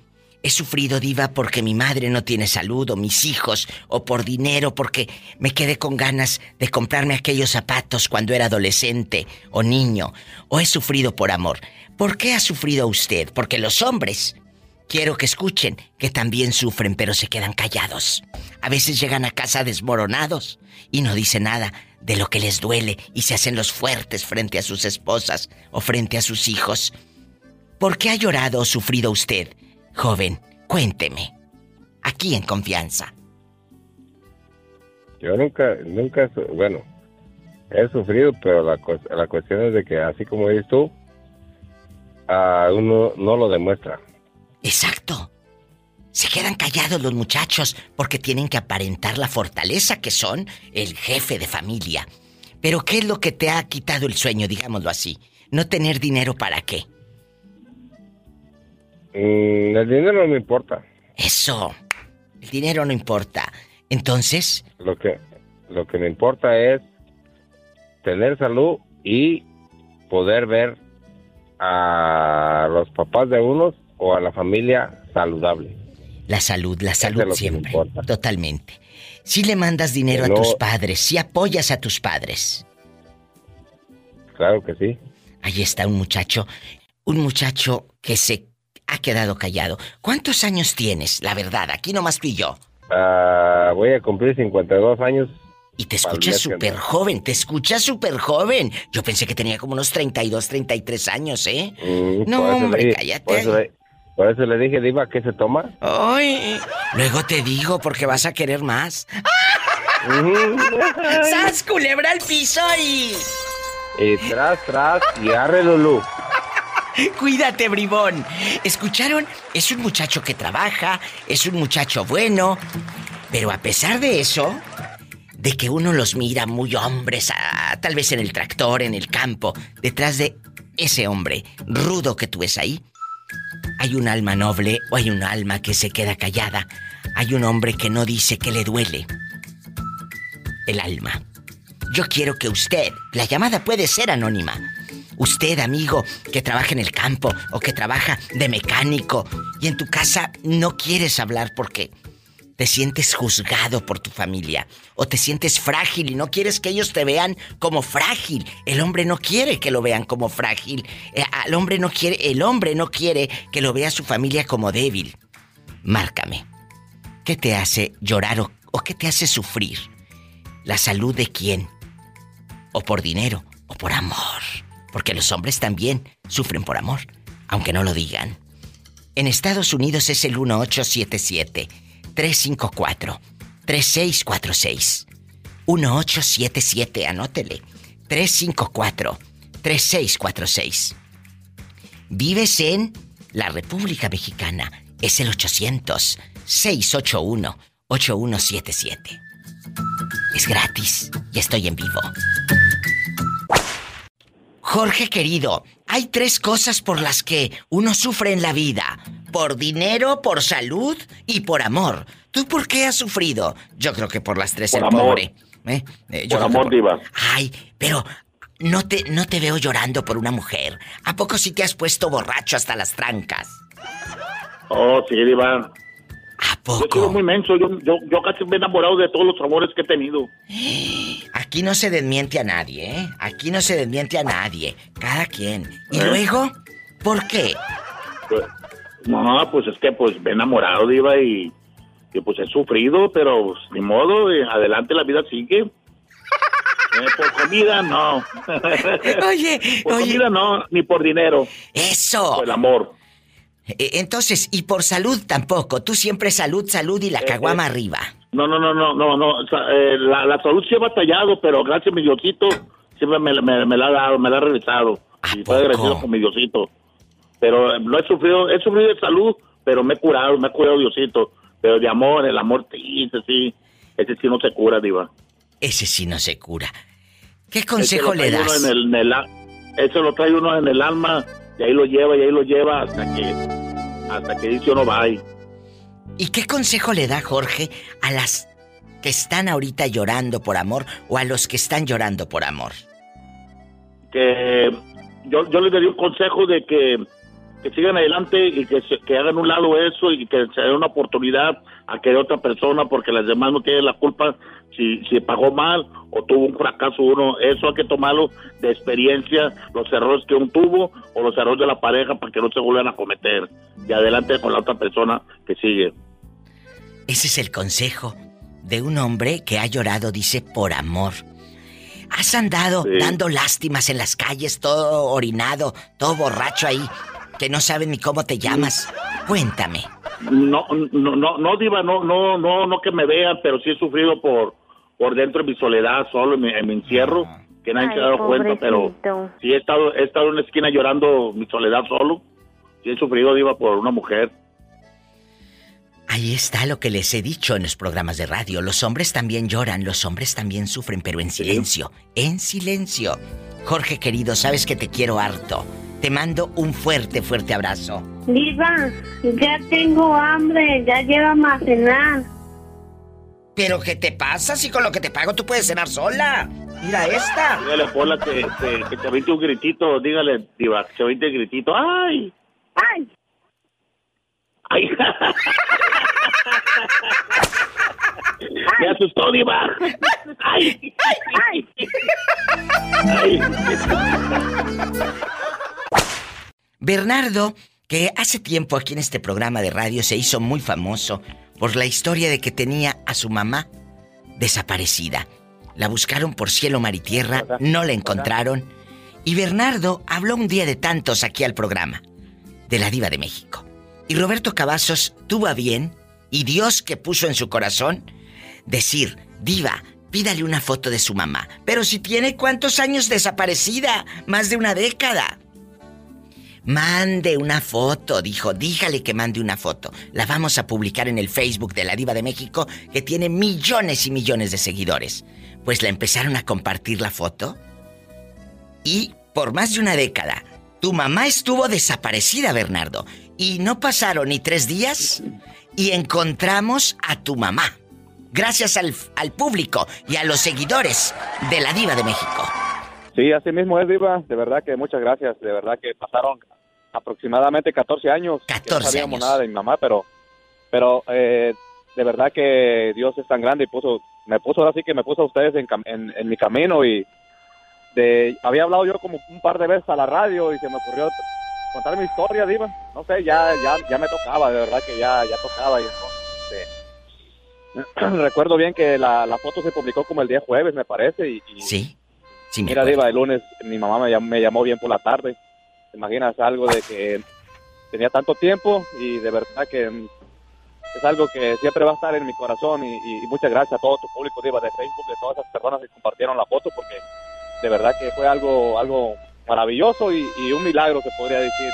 he sufrido diva porque mi madre no tiene salud o mis hijos o por dinero porque me quedé con ganas de comprarme aquellos zapatos cuando era adolescente o niño o he sufrido por amor. ¿Por qué ha sufrido usted? Porque los hombres Quiero que escuchen que también sufren pero se quedan callados. A veces llegan a casa desmoronados y no dicen nada de lo que les duele y se hacen los fuertes frente a sus esposas o frente a sus hijos. ¿Por qué ha llorado o sufrido usted, joven? Cuénteme. Aquí en confianza. Yo nunca, nunca, bueno, he sufrido, pero la, la cuestión es de que así como dices tú, a uno no lo demuestra. Exacto. Se quedan callados los muchachos porque tienen que aparentar la fortaleza que son el jefe de familia. Pero ¿qué es lo que te ha quitado el sueño, digámoslo así? No tener dinero para qué. Mm, el dinero no me importa. Eso. El dinero no importa. Entonces. Lo que, lo que me importa es tener salud y poder ver a los papás de unos o a la familia saludable. La salud, la salud siempre. Totalmente. Si le mandas dinero a tus padres, si apoyas a tus padres. Claro que sí. Ahí está un muchacho, un muchacho que se ha quedado callado. ¿Cuántos años tienes, la verdad? Aquí nomás tú y yo. Ah, voy a cumplir 52 años. Y te escuchas súper joven, te escuchas súper joven. Yo pensé que tenía como unos 32, 33 años, ¿eh? Mm, no, hombre, cállate. Por eso le dije, Diva, ¿qué se toma? Ay, luego te digo porque vas a querer más. ¡Sas, culebra al piso y... Y tras, tras, y arre, Lulú. Cuídate, bribón. ¿Escucharon? Es un muchacho que trabaja, es un muchacho bueno, pero a pesar de eso, de que uno los mira muy hombres, tal vez en el tractor, en el campo, detrás de ese hombre rudo que tú ves ahí, hay un alma noble o hay un alma que se queda callada. Hay un hombre que no dice que le duele. El alma. Yo quiero que usted, la llamada puede ser anónima. Usted, amigo, que trabaja en el campo o que trabaja de mecánico y en tu casa no quieres hablar porque te sientes juzgado por tu familia o te sientes frágil y no quieres que ellos te vean como frágil. El hombre no quiere que lo vean como frágil. El eh, hombre no quiere, el hombre no quiere que lo vea su familia como débil. Márcame. ¿Qué te hace llorar o, o qué te hace sufrir? ¿La salud de quién? ¿O por dinero? ¿O por amor? Porque los hombres también sufren por amor, aunque no lo digan. En Estados Unidos es el 1877 354-3646. 1877, anótele. 354-3646. Vives en la República Mexicana. Es el 800-681-8177. Es gratis y estoy en vivo. Jorge querido, hay tres cosas por las que uno sufre en la vida. Por dinero, por salud y por amor. ¿Tú por qué has sufrido? Yo creo que por las tres Por el amor. pobre. ¿eh? Eh, yo Por amor, diva. Ay, pero no te, no te veo llorando por una mujer. ¿A poco sí te has puesto borracho hasta las trancas? Oh, sí, Diva. ¿A Yo he sido muy menso. Yo, yo, yo casi me he enamorado de todos los amores que he tenido. Aquí no se desmiente a nadie, ¿eh? Aquí no se desmiente a nadie. Cada quien. ¿Y ¿Eh? luego? ¿Por qué? Pues, no, pues es que pues me he enamorado, Diva, y, y, pues he sufrido, pero pues, ni modo, eh, adelante la vida sigue. Eh, por comida, no. Oye, por oye. comida, no, ni por dinero. Eso. Por el amor. Eh, Entonces, y por salud tampoco. Tú siempre salud, salud y la caguama arriba. No, no, no, no, no, no. eh, la, la salud sí ha batallado, pero gracias a mi Diosito siempre me, me- me la ha dado, me la ha regresado. Y estoy agradecido con mi Diosito. Pero eh, no he sufrido, he sufrido de salud, pero me he curado, me ha curado Diosito. Pero de amor, el amor, sí, ese sí, ese sí no se cura, Diva. Ese sí no se cura. ¿Qué consejo le das? En el, en el a- eso lo trae uno en el alma, y ahí lo lleva, y ahí lo lleva hasta que, hasta que dice uno va. ¿Y qué consejo le da Jorge a las que están ahorita llorando por amor o a los que están llorando por amor? que yo, yo les daría un consejo de que, que sigan adelante y que, se- que hagan un lado eso y que se den una oportunidad a que otra persona porque las demás no tienen la culpa si, si pagó mal o tuvo un fracaso uno. Eso hay que tomarlo de experiencia, los errores que uno tuvo o los errores de la pareja para que no se vuelvan a cometer. Y adelante con la otra persona que sigue. Ese es el consejo de un hombre que ha llorado, dice, por amor. Has andado Sí. dando lástimas en las calles, todo orinado, todo borracho ahí, que no saben ni cómo te llamas. Cuéntame. No, no, no, no, Diva, no, no, no, no que me vean, pero sí he sufrido por, por dentro de mi soledad, solo en mi, en mi encierro, que nadie se ha dado cuenta, pero sí he estado, he estado en una esquina llorando mi soledad solo. Sí he sufrido, Diva, por una mujer. Ahí está lo que les he dicho en los programas de radio. Los hombres también lloran, los hombres también sufren, pero en silencio, en silencio. Jorge querido, sabes que te quiero harto. Te mando un fuerte, fuerte abrazo. Diva, ya tengo hambre, ya llévame a cenar. ¿Pero qué te pasa? Si con lo que te pago tú puedes cenar sola. Mira esta. Dígale Pola que, que, que te aviente un gritito, dígale, Diva, que te aviente el gritito. ¡Ay! ¡Ay! ¡Ay! Me asustó, Diva. ¡Ay! ¡Ay! ¡Ay! Bernardo, que hace tiempo aquí en este programa de radio se hizo muy famoso por la historia de que tenía a su mamá desaparecida. La buscaron por cielo, mar y tierra, no la encontraron. Y Bernardo habló un día de tantos aquí al programa, de la diva de México. Y Roberto Cavazos tuvo a bien, y Dios que puso en su corazón, decir, diva, pídale una foto de su mamá. Pero si tiene cuántos años desaparecida, más de una década. Mande una foto, dijo, dígale que mande una foto. La vamos a publicar en el Facebook de la Diva de México, que tiene millones y millones de seguidores. Pues la empezaron a compartir la foto. Y por más de una década, tu mamá estuvo desaparecida, Bernardo. Y no pasaron ni tres días y encontramos a tu mamá. Gracias al, al público y a los seguidores de la Diva de México. Sí, así mismo es, Diva. De verdad que muchas gracias. De verdad que pasaron aproximadamente 14 años. 14 no sabíamos años. nada de mi mamá, pero, pero eh, de verdad que Dios es tan grande y puso, me puso ahora sí que me puso a ustedes en, en, en mi camino y de, había hablado yo como un par de veces a la radio y se me ocurrió contar mi historia, Diva. No sé, ya, ya, ya me tocaba, de verdad que ya, ya tocaba y entonces, este, recuerdo bien que la, la foto se publicó como el día jueves, me parece, y, y- Sí, sí Mira. Diva, el lunes mi mamá me llamó, me llamó bien por la tarde. ¿Te imaginas algo de que tenía tanto tiempo y de verdad que es algo que siempre va a estar en mi corazón y, y muchas gracias a todo tu público, Diva, de Facebook, de todas esas personas que compartieron la foto porque de verdad que fue algo algo maravilloso y, y un milagro, se podría decir,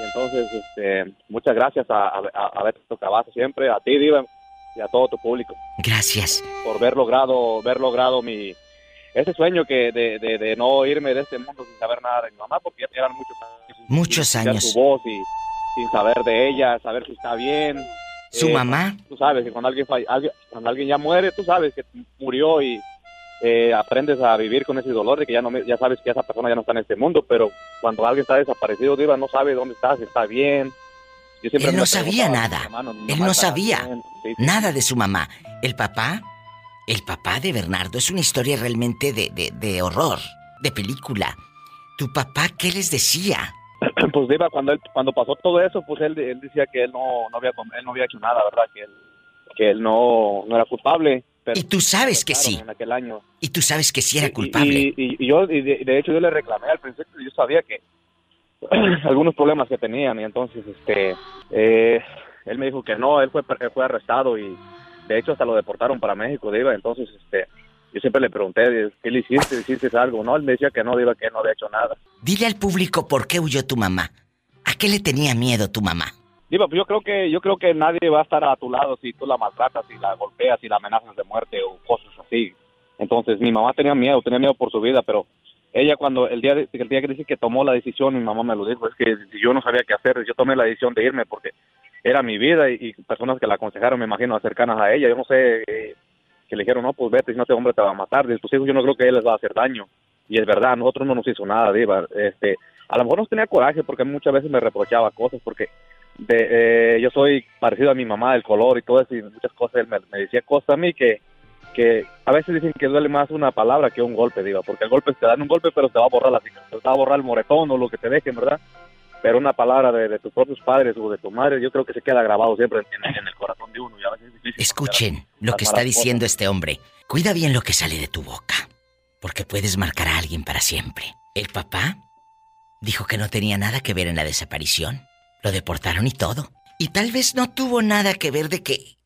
Y entonces, este, muchas gracias a, a, a Beto Cavazo siempre, a ti, Diva, y a todo tu público. Gracias. Por ver logrado, ver logrado mi, ese sueño que de, de, de no irme de este mundo sin saber nada de mi mamá, porque ya eran muchos años. Muchos sin años. Su voz y sin saber de ella, saber si está bien. ¿Su Eh, mamá? Tú sabes que cuando alguien, falle- alguien- cuando alguien ya muere, tú sabes que murió y eh, aprendes a vivir con ese dolor de que ya no ya sabes que esa persona ya no está en este mundo, pero cuando alguien está desaparecido, Diva, no sabe dónde está, si está bien. Yo siempre Él no sabía nada. Él no sabía bien, sí, nada de su mamá. El papá, el papá de Bernardo es una historia realmente de, de, de horror, de película. ¿Tu papá qué les decía? pues Diva, cuando él, cuando pasó todo eso, pues él, él decía que él no, no había él no había hecho nada, ¿verdad? Que él, que él no, no era culpable. Pero Y tú sabes que sí. En aquel año. Y tú sabes que sí era culpable. Y, y- y yo, y de, de hecho, yo le reclamé al principio, yo sabía que algunos problemas que tenían, y entonces, este, eh, él me dijo que no, él fue, él fue arrestado y de hecho hasta lo deportaron para México, Diva, entonces, este, yo siempre le pregunté, ¿qué le hiciste? ¿Hiciste algo? No, él me decía que no, Diva, que no había hecho nada. Dile al público por qué huyó tu mamá. ¿A qué le tenía miedo tu mamá? Diva, pues yo creo que yo creo que nadie va a estar a tu lado si tú la maltratas, si la golpeas, si la amenazas de muerte o cosas así. Entonces mi mamá tenía miedo, tenía miedo por su vida, pero ella cuando el día de- el día que dice que tomó la decisión, mi mamá me lo dijo, es que yo no sabía qué hacer, yo tomé la decisión de irme porque era mi vida y, y personas que la aconsejaron, me imagino, cercanas a ella, yo no sé, eh, que le dijeron, no, pues vete, si no este hombre te va a matar, de tus hijos yo no creo que él les va a hacer daño. Y es verdad, a nosotros no nos hizo nada, Diva. Este, a lo mejor nos tenía coraje porque muchas veces me reprochaba cosas porque de, eh, yo soy parecido a mi mamá, el color y todo eso, y muchas cosas, él me, decía cosas a mí que, que a veces dicen que duele más una palabra que un golpe, digo, porque el golpe te dan un golpe, pero te va a borrar la te va a borrar el moretón o lo que te dejen, ¿verdad? Pero una palabra de, de tus propios padres o de tu madre, yo creo que se queda grabado siempre en, en el corazón de uno. Y a veces es difícil Escuchen lo que está diciendo cosas. este hombre. Cuida bien lo que sale de tu boca, porque puedes marcar a alguien para siempre. El papá dijo que no tenía nada que ver en la desaparición. Lo deportaron y todo. Y tal vez no tuvo nada que ver de que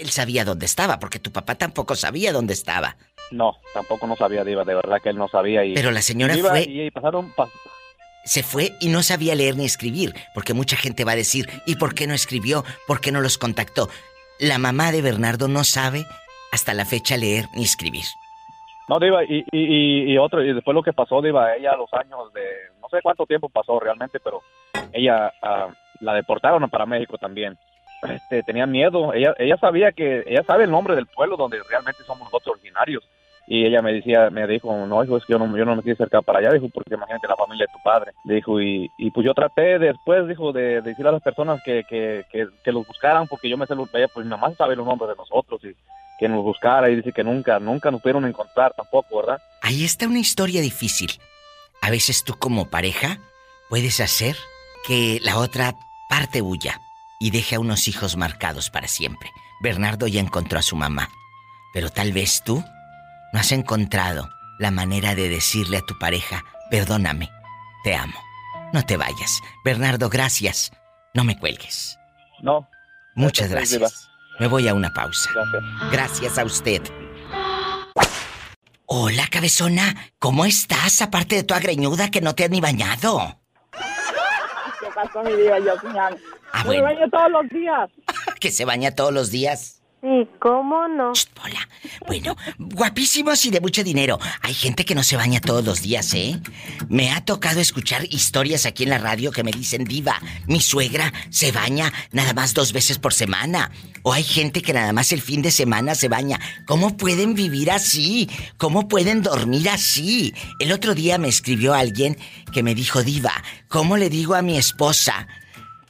él sabía dónde estaba, porque tu papá tampoco sabía dónde estaba. No, tampoco no sabía, Diva, de verdad que él no sabía. Y, Pero la señora Diva, fue- Y, y pasaron, pas- Se fue y no sabía leer ni escribir, porque mucha gente va a decir, ¿y por qué no escribió? ¿Por qué no los contactó? La mamá de Bernardo no sabe hasta la fecha leer ni escribir. No, Diva, y, y, otro, y después lo que pasó, Diva, ella los años de, no sé cuánto tiempo pasó realmente, pero ella ah, la deportaron para México también. Este, tenía miedo, ella, ella sabía que, ella sabe el nombre del pueblo donde realmente somos nosotros originarios. Y ella me decía, me dijo, no, hijo, es que yo no, yo no me quiero acercar para allá, dijo, porque imagínate la familia de tu padre. Dijo, y, y pues yo traté después, dijo, de, de decirle a las personas que, que, que, que los buscaran, porque yo me sé los, pues mi mamá sabe los nombres de nosotros, y que nos buscara, y dice que nunca, nunca nos pudieron encontrar tampoco, ¿verdad? Ahí está una historia difícil. A veces tú como pareja puedes hacer que la otra parte huya y deje a unos hijos marcados para siempre. Bernardo ya encontró a su mamá, pero tal vez tú no has encontrado la manera de decirle a tu pareja, perdóname, te amo, no te vayas. Bernardo, gracias, no me cuelgues. No. Muchas Gracias, gracias. Me voy a una pausa. Gracias. Gracias a usted. Hola, cabezona. ¿Cómo estás? Aparte de tu agreñuda que no te has ni bañado. ¿Qué pasó, mi diva? Yo, señor. Ah, bueno. me baño todos los días. Que se baña todos los días. Sí, ¿cómo no? Bueno, guapísimos y de mucho dinero. Hay gente que no se baña todos los días, ¿eh? Me ha tocado escuchar historias aquí en la radio que me dicen, diva, mi suegra se baña nada más dos veces por semana. O hay gente que nada más el fin de semana se baña. ¿Cómo pueden vivir así? ¿Cómo pueden dormir así? El otro día me escribió alguien que me dijo, diva, ¿cómo le digo a mi esposa?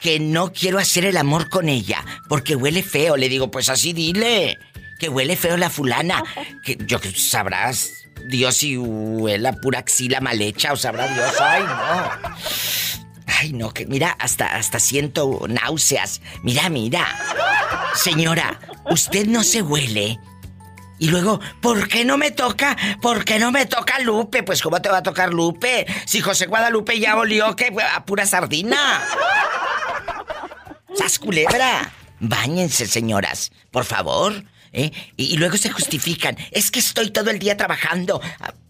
Que no quiero hacer el amor con ella porque huele feo. Le digo, pues así dile, que huele feo la fulana. Que yo que sabrás, Dios si huele a pura axila mal hecha o sabrá Dios. Ay, no. Ay, no, que mira, hasta, hasta siento náuseas. Mira, mira. Señora, usted no se huele. Y luego, ¿por qué no me toca? ¿Por qué no me toca Lupe? Pues ¿cómo te va a tocar Lupe? Si José Guadalupe ya olió que a pura sardina. ¡Sas culebra! Báñense, señoras, por favor. ¿eh? Y, luego se justifican. Es que estoy todo el día trabajando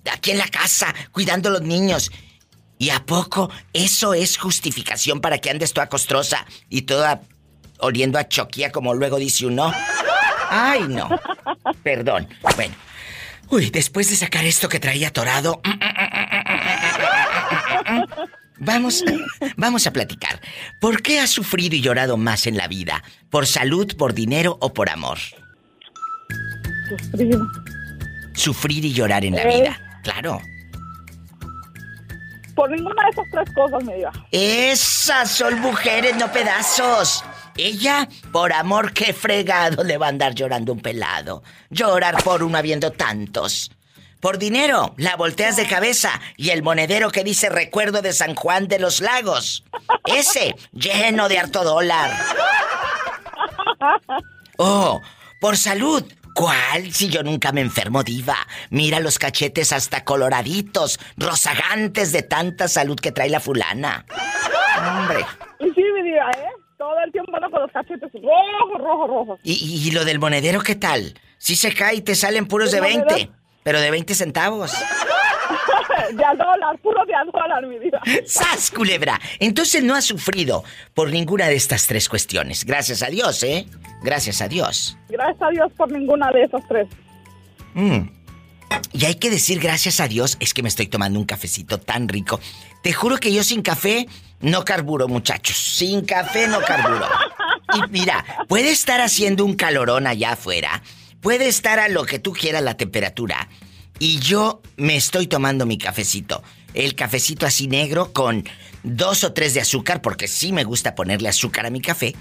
aquí en la casa, cuidando a los niños. ¿Y a poco eso es justificación para que andes toda costrosa y toda oliendo a choquía como luego dice uno? Ay, no. Perdón. Bueno. Uy, después de sacar esto que traía atorado... Vamos, vamos a platicar. ¿Por qué has sufrido y llorado más en la vida? ¿Por salud, por dinero o por amor? Sufrir. Sufrir y llorar en la Eh. vida. Claro. Por ninguna de esas tres cosas, mi diva. Esas son mujeres, no pedazos. Ella, por amor, qué fregado le va a andar llorando un pelado. Llorar por uno habiendo tantos. Por dinero, la volteas de cabeza y el monedero que dice recuerdo de San Juan de los Lagos. Ese, lleno de harto dólar. Oh, por salud. ¿Cuál? Si yo nunca me enfermo, diva. Mira los cachetes hasta coloraditos, rozagantes de tanta salud que trae la fulana. Hombre. Y sí, mi diva, ¿eh? Todo el tiempo ando con los cachetes rojo, rojo, rojo. ¿Y, y- y lo del monedero qué tal? Si se cae y te salen puros de ¿El 20, monedero? Pero de 20 centavos. de a dólar, puro de a dólar, mi diva. ¡Sas, culebra! Entonces no has sufrido por ninguna de estas tres cuestiones. Gracias a Dios, ¿eh? Gracias a Dios. Gracias a Dios por ninguna de esas tres. Mm. Y hay que decir gracias a Dios, es que me estoy tomando un cafecito tan rico. Te juro que yo sin café no carburo, muchachos. Sin café no carburo. Y mira, puede estar haciendo un calorón allá afuera. Puede estar a lo que tú quieras la temperatura. Y yo me estoy tomando mi cafecito. El cafecito así negro con dos o tres de azúcar, porque sí me gusta ponerle azúcar a mi café.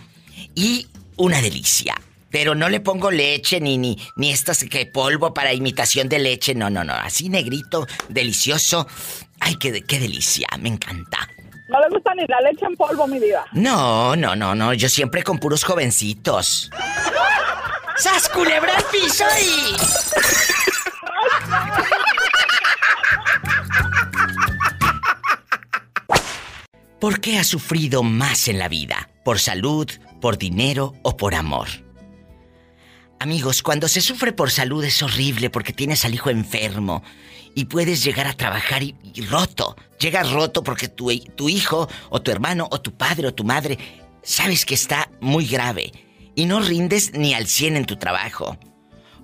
Y una delicia. Pero no le pongo leche ni ni ni estas que polvo para imitación de leche, no, no, no, así negrito, delicioso. Ay, qué, qué delicia, me encanta. No le gusta ni la leche en polvo, mi diva. No, no, no, no, yo siempre con puros jovencitos. ¡Sas culebra al piso y... ¿Por qué has sufrido más en la vida? ¿Por salud, por dinero o por amor? Amigos, cuando se sufre por salud es horrible porque tienes al hijo enfermo y puedes llegar a trabajar y, roto. Llegas roto porque tu hijo o tu hermano o tu padre o tu madre sabes que está muy grave y no rindes ni al 100 en tu trabajo.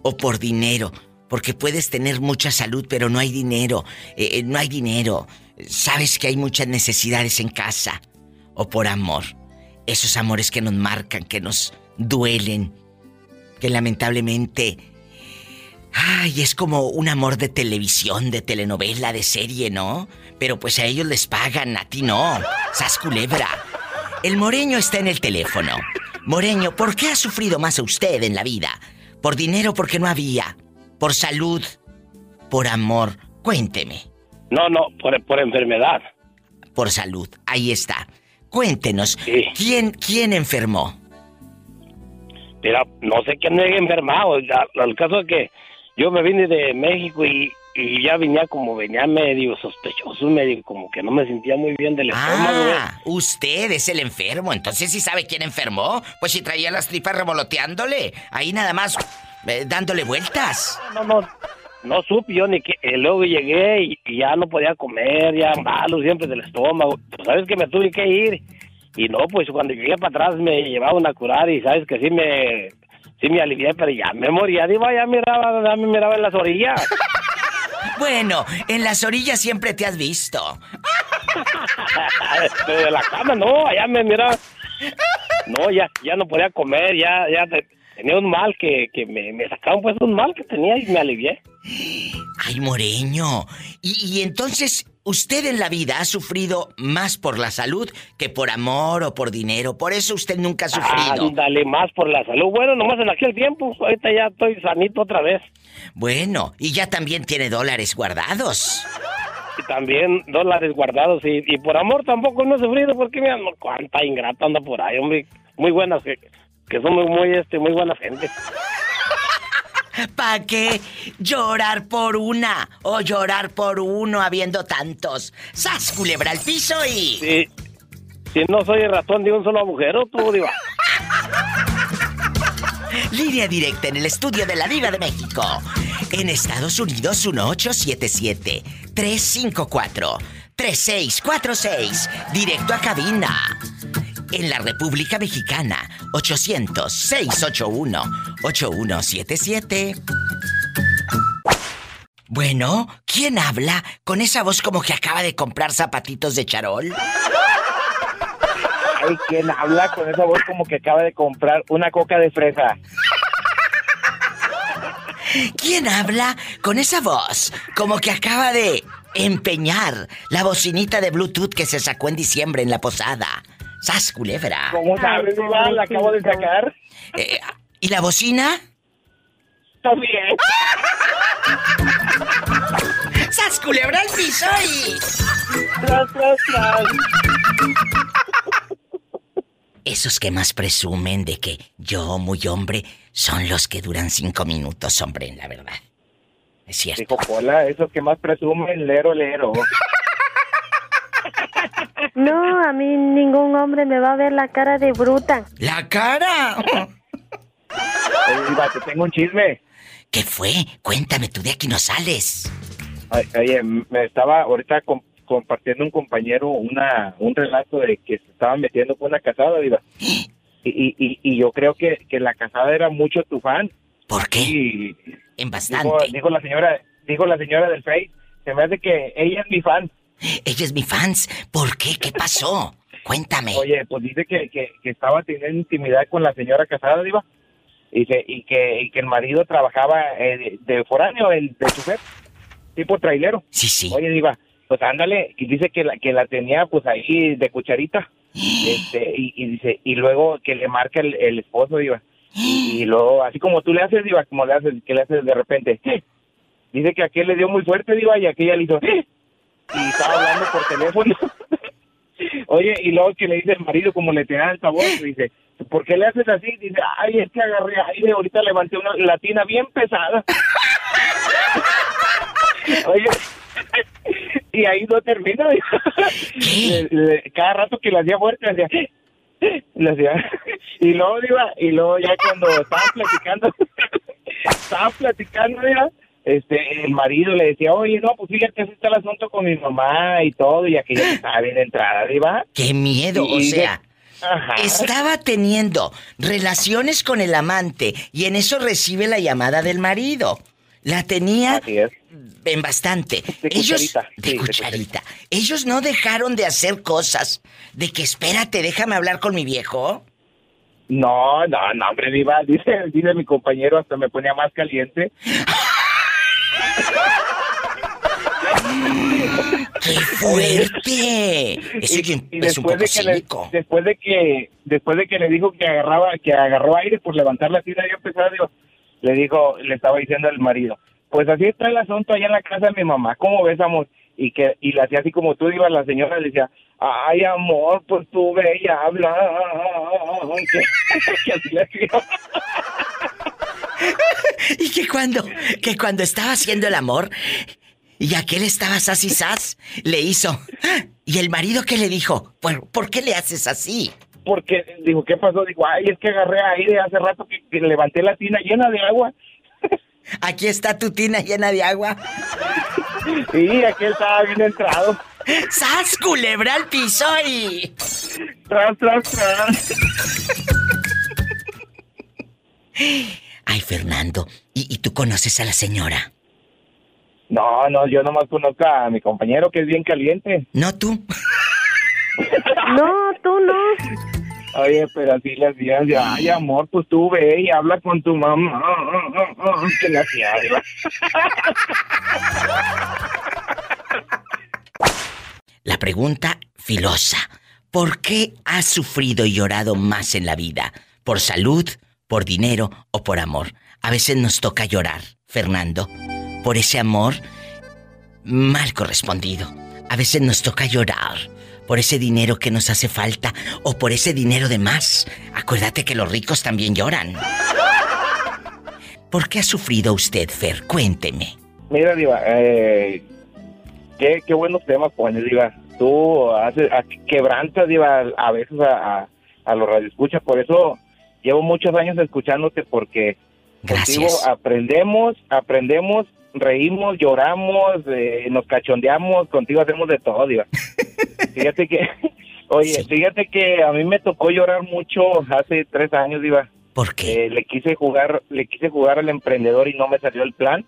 O por dinero, porque puedes tener mucha salud pero no hay dinero, eh, eh, no hay dinero. Sabes que hay muchas necesidades en casa. O por amor. Esos amores que nos marcan, que nos duelen, que lamentablemente... Ay, es como un amor de televisión, de telenovela, de serie, ¿no? Pero pues a ellos les pagan, a ti no. Sas culebra. El moreño está en el teléfono. Moreño, ¿por qué ha sufrido más a usted en la vida? ¿Por dinero porque no había? ¿Por salud? ¿Por amor? Cuénteme. No, no, por, por enfermedad. Por salud. Ahí está. Cuéntenos. ¿Quién, quién enfermó? Mira, no sé quién me haya enfermado. El caso es que yo me vine de México y, y ya venía como, venía medio sospechoso, medio como que no me sentía muy bien del estómago. Ah, usted es el enfermo. Entonces, ¿sí sabe quién enfermó? Pues si traía las tripas revoloteándole. Ahí nada más eh, dándole vueltas. No, no, no supe yo ni que. eh, luego llegué y, y ya no podía comer, ya malo siempre del estómago. Pues sabes que me tuve que ir. Y no, pues cuando llegué para atrás me llevaban a curar y sabes que sí me. Sí me alivié, pero ya me moría. Digo, ya miraba, ya me miraba en las orillas. Bueno, en las orillas siempre te has visto. Pero de la cama, no, allá me miraba. No, ya, ya no podía comer, ya, ya te- tenía un mal que, que me, me sacaron pues un mal que tenía y me alivié. Ay, Moreño. Y, y entonces, usted en la vida ha sufrido más por la salud que por amor o por dinero. Por eso usted nunca ha sufrido. Ándale, más por la salud. Bueno, nomás en aquel tiempo, ahorita ya estoy sanito otra vez. Bueno, y ya también tiene dólares guardados. Y también dólares guardados y, y por amor tampoco no he sufrido porque mira, cuánta ingrata anda por ahí, hombre. Muy buenas, que, que son muy, muy, este, muy buena gente. ¿Para qué llorar por una o llorar por uno habiendo tantos? ¡Sas, culebra al piso y... Sí, si no soy el ratón de un solo agujero, tú, diva. Línea directa en el estudio de la Diva de México. En Estados Unidos, 1877-354. 3646, directo a cabina. En la República Mexicana, 800-681-8177. Bueno, ¿quién habla con esa voz como que acaba de comprar zapatitos de charol? Ay, ¿quién habla con esa voz como que acaba de comprar una coca de fresa? ¿Quién habla con esa voz como que acaba de empeñar la bocinita de Bluetooth que se sacó en diciembre en la posada? ¡Sas, culebra! ¿Cómo sabes, Diva? La acabo de sacar. Eh, ¿Y la bocina? También. ¡Sas, culebra al piso y... Tras, tras, tras. Esos que más presumen de que yo, muy hombre, son los que duran cinco minutos, hombre, la verdad. Es cierto. Dijo Pola, esos que más presumen, lero, lero. No, a mí ningún hombre me va a ver la cara de bruta. ¡La cara! Oye, te tengo un chisme. ¿Qué fue? Cuéntame, tú de aquí no sales. Ay, Oye, me estaba ahorita com- compartiendo un compañero una un relato de que se estaban metiendo con una casada, Diva. Y, y, y, y yo creo que, que la casada era mucho tu fan. ¿Por qué? Y En bastante. dijo, dijo la señora, dijo la señora del Face, se me hace que ella es mi fan. Ella es mi fans. ¿Por qué? ¿Qué pasó? Cuéntame. Oye, pues dice que, que, que estaba teniendo intimidad con la señora casada, Diva. Y, que- y, que, y que el marido trabajaba eh, de, de foráneo, el, de chofer, tipo trailero. Sí, sí. Oye, Diva, pues ándale, y dice que la, que la tenía pues ahí de cucharita. Este, y, y dice, y luego que le marca el, el esposo, Diva. Y, y luego, así como tú le haces, Diva, como le haces, que le haces de repente. Dice que aquel le dio muy fuerte, Diva, y aquella le hizo. Y estaba hablando por teléfono. Oye, y luego que le dice el marido, como le tenía alta voz, dice, ¿por qué le haces así? Dice, ay, es que agarré aire, ahorita levanté una latina bien pesada. Oye, y ahí no termina. Le- le- cada rato que le hacía fuerte, le hacía, le hacía, y luego iba, y luego ya cuando estaban platicando, estaban platicando, ya, este, el marido le decía, oye, no, pues fíjate, así está el asunto con mi mamá y todo, y aquella que estaba bien entrada, ¿iba? ¡Qué miedo! O sea, estaba teniendo relaciones con el amante y en eso recibe la llamada del marido. La tenía en bastante. De Ellos cucharita, de sí, de cucharita. Ellos no dejaron de hacer cosas de que espérate, déjame hablar con mi viejo. No, no, no, hombre, Diva, dice, dice mi compañero, hasta me ponía más caliente. ¡Qué fuerte! Eso Y es un después poco de que le, cínico. después de que después de que le dijo que agarraba que agarró aire por levantar la tira yo empezaba digo, le dijo le estaba diciendo al marido pues así está el asunto allá en la casa de mi mamá cómo ves amor y que y le hacía así como tú ibas la señora le decía ay amor pues tú ve y habla que, así le. Y que cuando, que cuando estaba haciendo el amor, y aquel estaba sas y sas, le hizo. Y el marido que le dijo, ¿por, por qué le haces así? porque dijo qué pasó digo ay es que agarré aire hace rato que, que levanté la tina llena de agua Aquí está tu tina llena de agua. Sí, aquel estaba bien entrado. ¡Sas, culebra al piso y... Tras, tras, tras. Ay, Fernando, ¿y, y tú conoces a la señora? No, no, yo nomás conozco a mi compañero que es bien caliente. No tú. No, tú no. Oye, pero así le hacías, ya, ay, amor, pues tú ve y habla con tu mamá. Que le hacía, ¿verdad? La pregunta filosa. ¿Por qué has sufrido y llorado más en la vida? ¿Por salud, por dinero o por amor? A veces nos toca llorar, Fernando, por ese amor mal correspondido. A veces nos toca llorar por ese dinero que nos hace falta o por ese dinero de más. Acuérdate que los ricos también lloran. ¿Por qué ha sufrido usted, Fer? Cuénteme. Mira, Diva, eh, qué, buenos temas pones, Diva. Tú haces, a- quebrantas, Diva, a veces a, a, a los radioescuchas. Por eso llevo muchos años escuchándote porque contigo aprendemos, aprendemos reímos, lloramos, eh, nos cachondeamos, contigo hacemos de todo, Diva. fíjate que, oye, fíjate que a mí me tocó llorar mucho hace tres años, Diva. ¿Por qué? Eh, le quise jugar, le quise jugar al emprendedor y no me salió el plan.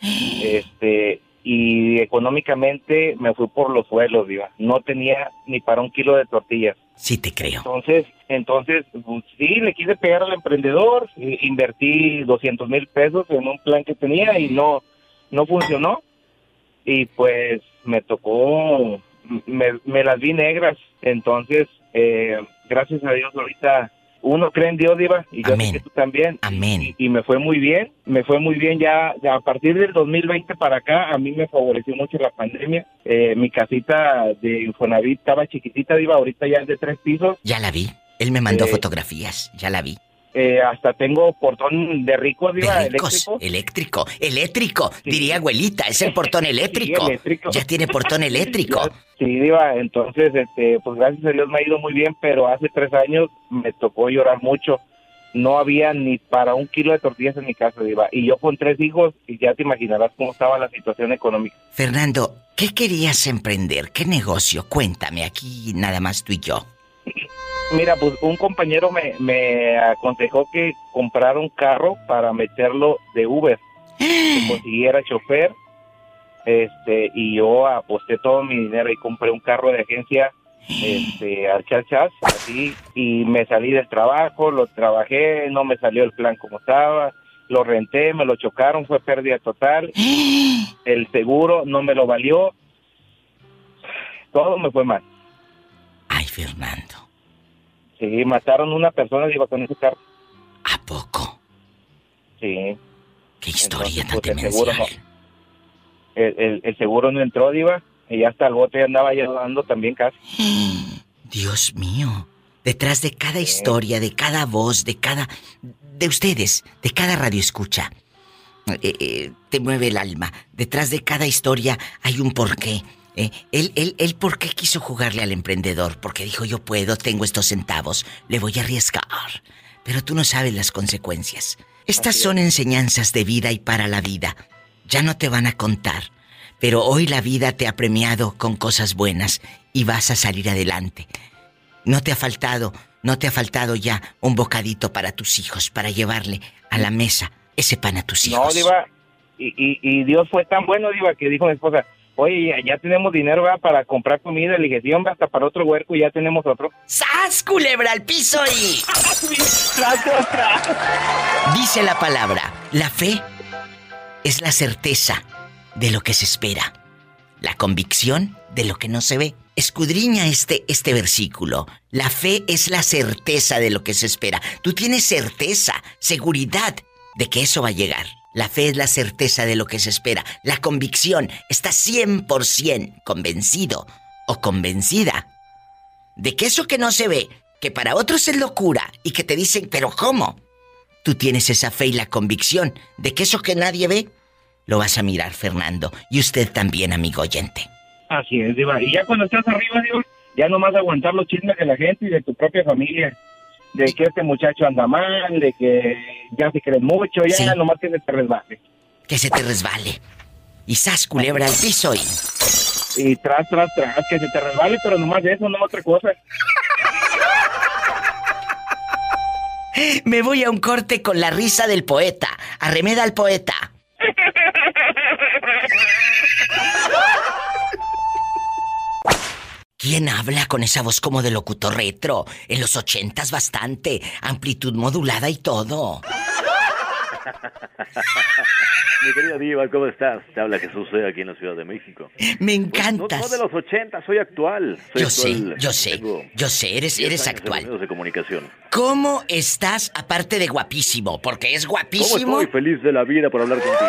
Este, y económicamente me fui por los suelos, Diva. No tenía ni para un kilo de tortillas. Sí te creo. Entonces, entonces, pues, sí, le quise pegar al emprendedor, i- invertí 200 mil pesos en un plan que tenía y no, no funcionó. Y pues me tocó, me, me las vi negras. Entonces, eh, gracias a Dios ahorita uno cree en Dios, Diva, y yo sé que tú también. Amén. Y, y me fue muy bien, me fue muy bien ya, ya a partir del 2020 para acá, a mí me favoreció mucho la pandemia. Eh, mi casita de Infonavit estaba chiquitita, Diva, ahorita ya es de tres pisos. Ya la vi. Él me mandó Eh, fotografías, ya la vi. Eh, hasta tengo portón de ricos, Diva, De ricos, eléctrico. eléctrico, eléctrico, diría abuelita, es el portón eléctrico. eléctrico. Ya tiene portón eléctrico. Sí, Diva, entonces, este, pues gracias a Dios me ha ido muy bien, pero hace tres años me tocó llorar mucho. No había ni para un kilo de tortillas en mi casa, Diva. Y yo con tres hijos, y ya te imaginarás cómo estaba la situación económica. Fernando, ¿qué querías emprender? ¿Qué negocio? Cuéntame, aquí nada más tú y yo. Mira, pues un compañero me, me aconsejó que comprara un carro para meterlo de Uber, que consiguiera chofer, este, y yo aposté todo mi dinero y compré un carro de agencia, este, al chachas, así, y me salí del trabajo, lo trabajé, no me salió el plan como estaba, lo renté, me lo chocaron, fue pérdida total, el seguro no me lo valió, todo me fue mal. Ay, Fernando. Sí, mataron una persona iba con ese carro. ¿A poco? Sí. Qué historia Entonces, tan pues, el seguro no, el, el- el seguro no entró, Diva, y hasta el bote andaba ya dando también casi. Dios mío. Detrás de cada historia, de cada voz, de cada... De ustedes, de cada radio escucha. eh, eh, te mueve el alma. Detrás de cada historia hay un porqué. Eh, él, él, él, ¿por qué quiso jugarle al emprendedor? Porque dijo, yo puedo, tengo estos centavos, le voy a arriesgar. Pero tú no sabes las consecuencias. Estas son enseñanzas de vida y para la vida. Ya no te van a contar. Pero hoy la vida te ha premiado con cosas buenas y vas a salir adelante. No te ha faltado, no te ha faltado ya un bocadito para tus hijos, para llevarle a la mesa ese pan a tus hijos. No, Diva, y, y, y Dios fue tan bueno, Diva, que dijo mi esposa, oye, ya, tenemos dinero para comprar comida, le dije, hasta para otro huerco y ya tenemos otro. ¡Sas, culebra al piso y... Dice la palabra, la fe es la certeza de lo que se espera, la convicción de lo que no se ve. Escudriña este, este versículo. La fe es la certeza de lo que se espera. Tú tienes certeza, seguridad de que eso va a llegar. La fe es la certeza de lo que se espera. La convicción está 100% convencido o convencida de que eso que no se ve, que para otros es locura y que te dicen, pero ¿cómo? Tú tienes esa fe y la convicción de que eso que nadie ve, lo vas a mirar, Fernando. Y usted también, amigo oyente. Así es, Diva. Y ya cuando estás arriba, Diva, ya nomás aguantar los chismes de la gente y de tu propia familia. De que este muchacho anda mal, de que ya se creen mucho, ya nomás que se te resbale. Que se te resbale. Y sas culebra al piso y... Y tras, tras, tras, que se te resbale, pero nomás de eso, no otra cosa. Me voy a un corte con la risa del poeta. Arremeda al poeta. ¿Quién habla con esa voz como de locutor retro? En los ochentas bastante, amplitud modulada y todo. Mi querida Diva, ¿cómo estás? Te habla Jesús Sea aquí en la Ciudad de México. Me encantas. no de los 80, soy actual. Soy Yo sé, actual. yo sé, yo sé, eres, 10 eres años en los actual. medios de comunicación. ¿Cómo estás aparte de guapísimo? Porque es ¿Cómo guapísimo. estoy? Feliz de la vida por hablar contigo.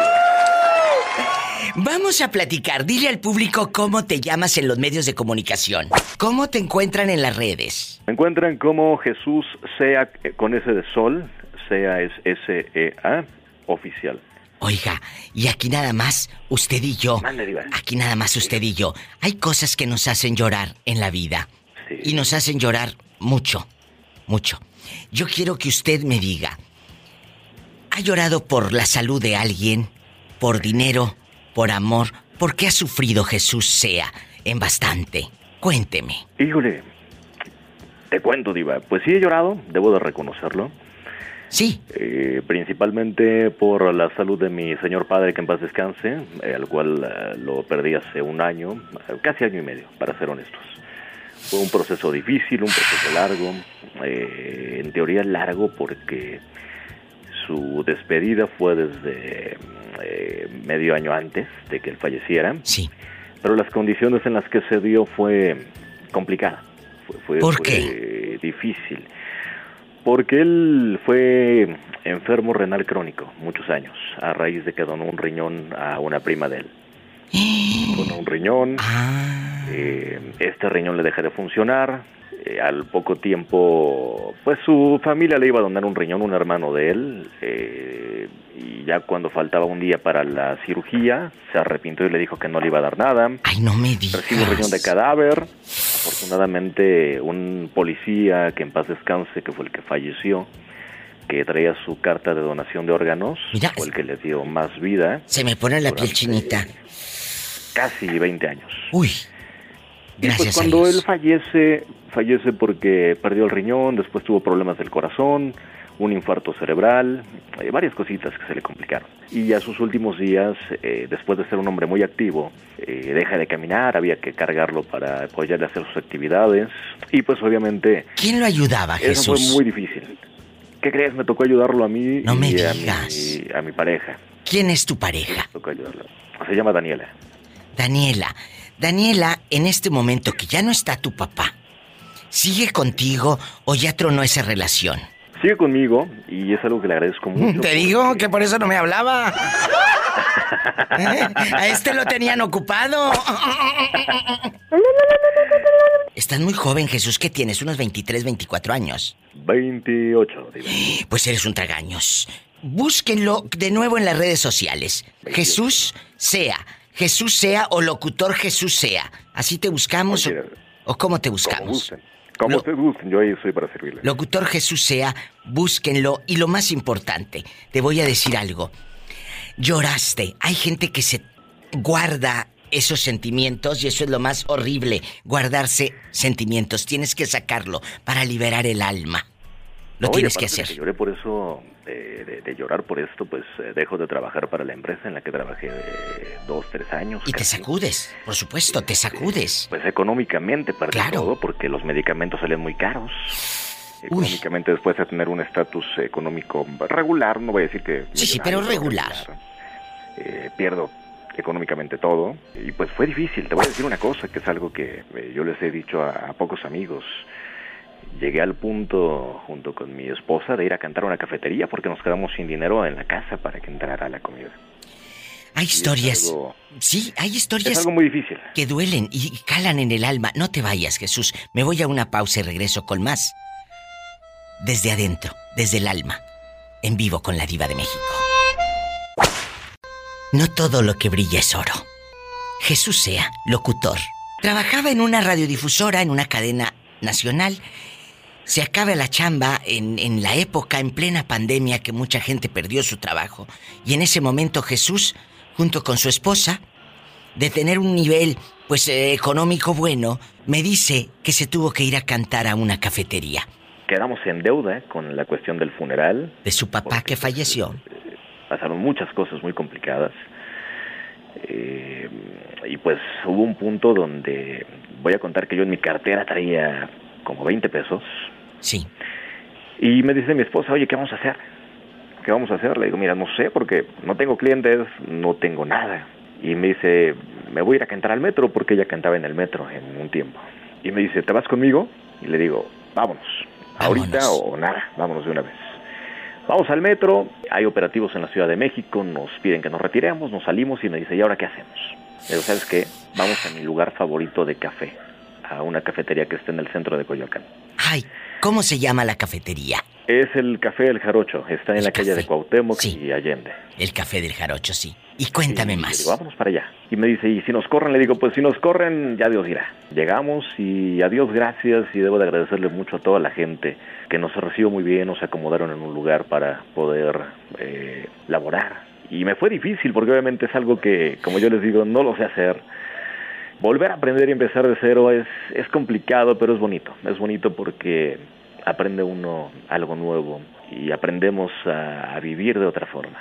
Vamos a platicar. Dile al público cómo te llamas en los medios de comunicación. ¿Cómo te encuentran en las redes? Me encuentran como Jesús Sea eh, con S de sol. Sea es S-E-A, oficial. Oiga, y aquí nada más usted y yo. Aquí nada más usted y yo. Hay cosas que nos hacen llorar en la vida. Y nos hacen llorar mucho, mucho. Yo quiero que usted me diga, ¿ha llorado por la salud de alguien? por dinero, por amor. ¿Por qué ha sufrido Jesús sea en bastante? Cuénteme. Híjole, te cuento, Diva. Pues sí he llorado, debo de reconocerlo. Sí. Eh, principalmente por la salud de mi señor padre, que en paz descanse, eh, al cual eh, lo perdí hace un año, eh, casi año y medio, para ser honestos. Fue un proceso difícil, un proceso largo, eh, en teoría largo porque su despedida fue desde eh, medio año antes de que él falleciera. Sí. Pero las condiciones en las que se dio fue complicada. Fue, fue- ¿Por fue qué? difícil. Porque él fue enfermo renal crónico muchos años, a raíz de que donó un riñón a una prima de él. Donó un riñón, eh, este riñón le deja de funcionar, eh, al poco tiempo, pues su familia le iba a donar un riñón, un hermano de él, eh, y ya cuando faltaba un día para la cirugía, se arrepintió y le dijo que no le iba a dar nada. Ay, no me digas. Recibe un riñón de cadáver. Afortunadamente, un policía que en paz descanse, que fue el que falleció, que traía su carta de donación de órganos, fue el que le dio más vida. Se me pone la piel chinita. Casi 20 años. Uy. Y pues Gracias a cuando Dios. él fallece, fallece porque perdió el riñón, después tuvo problemas del corazón, un infarto cerebral, eh, varias cositas que se le complicaron. Y a sus últimos días, eh, después de ser un hombre muy activo, eh, deja de caminar, había que cargarlo para apoyarle a hacer sus actividades. Y pues obviamente... ¿Quién lo ayudaba, Eso Jesús? fue muy difícil. ¿Qué crees? Me tocó ayudarlo a mí No me y a digas. mi, a mi pareja. ¿Quién es tu pareja? Me tocó ayudarlo. Se llama Daniela. Daniela. Daniela, en este momento que ya no está tu papá, ¿sigue contigo o ya tronó esa relación? Sigue conmigo y es algo que le agradezco mucho. Te digo que por eso no me hablaba. ¿Eh? A este lo tenían ocupado. Estás muy joven, Jesús. ¿Qué tienes? Unos 23, 24 años. 28, digo. Pues eres un tragaños. Búsquenlo de nuevo en las redes sociales. Jesús sea. Jesús sea o locutor Jesús sea. ¿Así te buscamos o, o cómo te buscamos? Como ustedes gusten, yo ahí estoy para servirle. Locutor Jesús sea, búsquenlo. Y lo más importante, te voy a decir algo. Lloraste. Hay gente que se guarda esos sentimientos y eso es lo más horrible, guardarse sentimientos. Tienes que sacarlo para liberar el alma. Lo No, tienes que hacer. lloré por eso, eh, de, de llorar por esto, pues eh, dejo de trabajar para la empresa en la que trabajé eh, dos, tres años. Y te casi. sacudes, por supuesto, te sacudes. Pues económicamente, para Claro. todo, porque los medicamentos salen muy caros. Económicamente, después de tener un estatus económico regular, no voy a decir que... Sí, sí, pero regular. pierdo económicamente todo. Y pues fue difícil. Te voy a decir una cosa, que es algo que yo les he dicho a, a pocos amigos. Llegué al punto, junto con mi esposa, de ir a cantar a una cafetería porque nos quedamos sin dinero en la casa para que entrara la comida. Hay historias. algo- Sí, hay historias. Es algo muy difícil. Que duelen y calan en el alma. No te vayas, Jesús. Me voy a una pausa y regreso con más. Desde adentro, desde el alma. En vivo con la Diva de México. No todo lo que brilla es oro. Jesús sea, locutor. Trabajaba en una radiodifusora, en una cadena nacional. Se acaba la chamba en, en la época, en plena pandemia, que mucha gente perdió su trabajo. Y en ese momento Jesús, junto con su esposa, de tener un nivel, pues, eh, económico bueno, me dice que se tuvo que ir a cantar a una cafetería. Quedamos en deuda con la cuestión del funeral. De su papá que falleció. Pasaron muchas cosas muy complicadas. Eh, y pues hubo un punto donde voy a contar que yo en mi cartera traía como 20 pesos. Sí. Y me dice mi esposa, oye, ¿qué vamos a hacer? ¿Qué vamos a hacer? Le digo, mira, no sé, porque no tengo clientes, no tengo nada. Y me dice, me voy a ir a cantar al metro, porque ella cantaba en el metro en un tiempo. Y me dice, ¿te vas conmigo? Y le digo, vámonos. Ahorita o nada, vámonos de una vez. Vamos al metro, hay operativos en la Ciudad de México, nos piden que nos retiremos, nos salimos y me dice, ¿y ahora qué hacemos? Le digo, ¿sabes qué? Vamos a mi lugar favorito de café, a una cafetería que está en el centro de Coyoacán. Ay, ¿cómo se llama la cafetería? Es el Café El Jarocho, está en la calle de Cuauhtémoc y Allende. El café del jarocho, sí. Y cuéntame Y más. digo, vámonos para allá. Y me dice, ¿y si nos corren? Le digo, pues si nos corren, ya Dios dirá. Llegamos y a Dios gracias y debo de agradecerle mucho a toda la gente que nos recibió muy bien, nos acomodaron en un lugar para poder eh, laborar Y me fue difícil porque obviamente es algo que, como yo les digo, no lo sé hacer. Volver a aprender y empezar de cero es, es complicado, pero es bonito. Es bonito porque aprende uno algo nuevo y aprendemos a, a vivir de otra forma.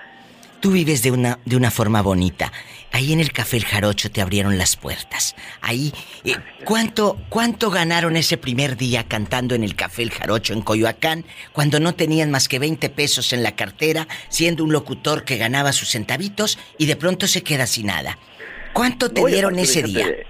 Tú vives de una, de una forma bonita. Ahí en el Café El Jarocho te abrieron las puertas. Ahí, eh, ¿cuánto, ¿cuánto ganaron ese primer día cantando en el Café El Jarocho en Coyoacán cuando no tenían más que 20 pesos en la cartera, siendo un locutor que ganaba sus centavitos y de pronto se queda sin nada? ¿Cuánto te No, dieron aparte, ese fíjate, día?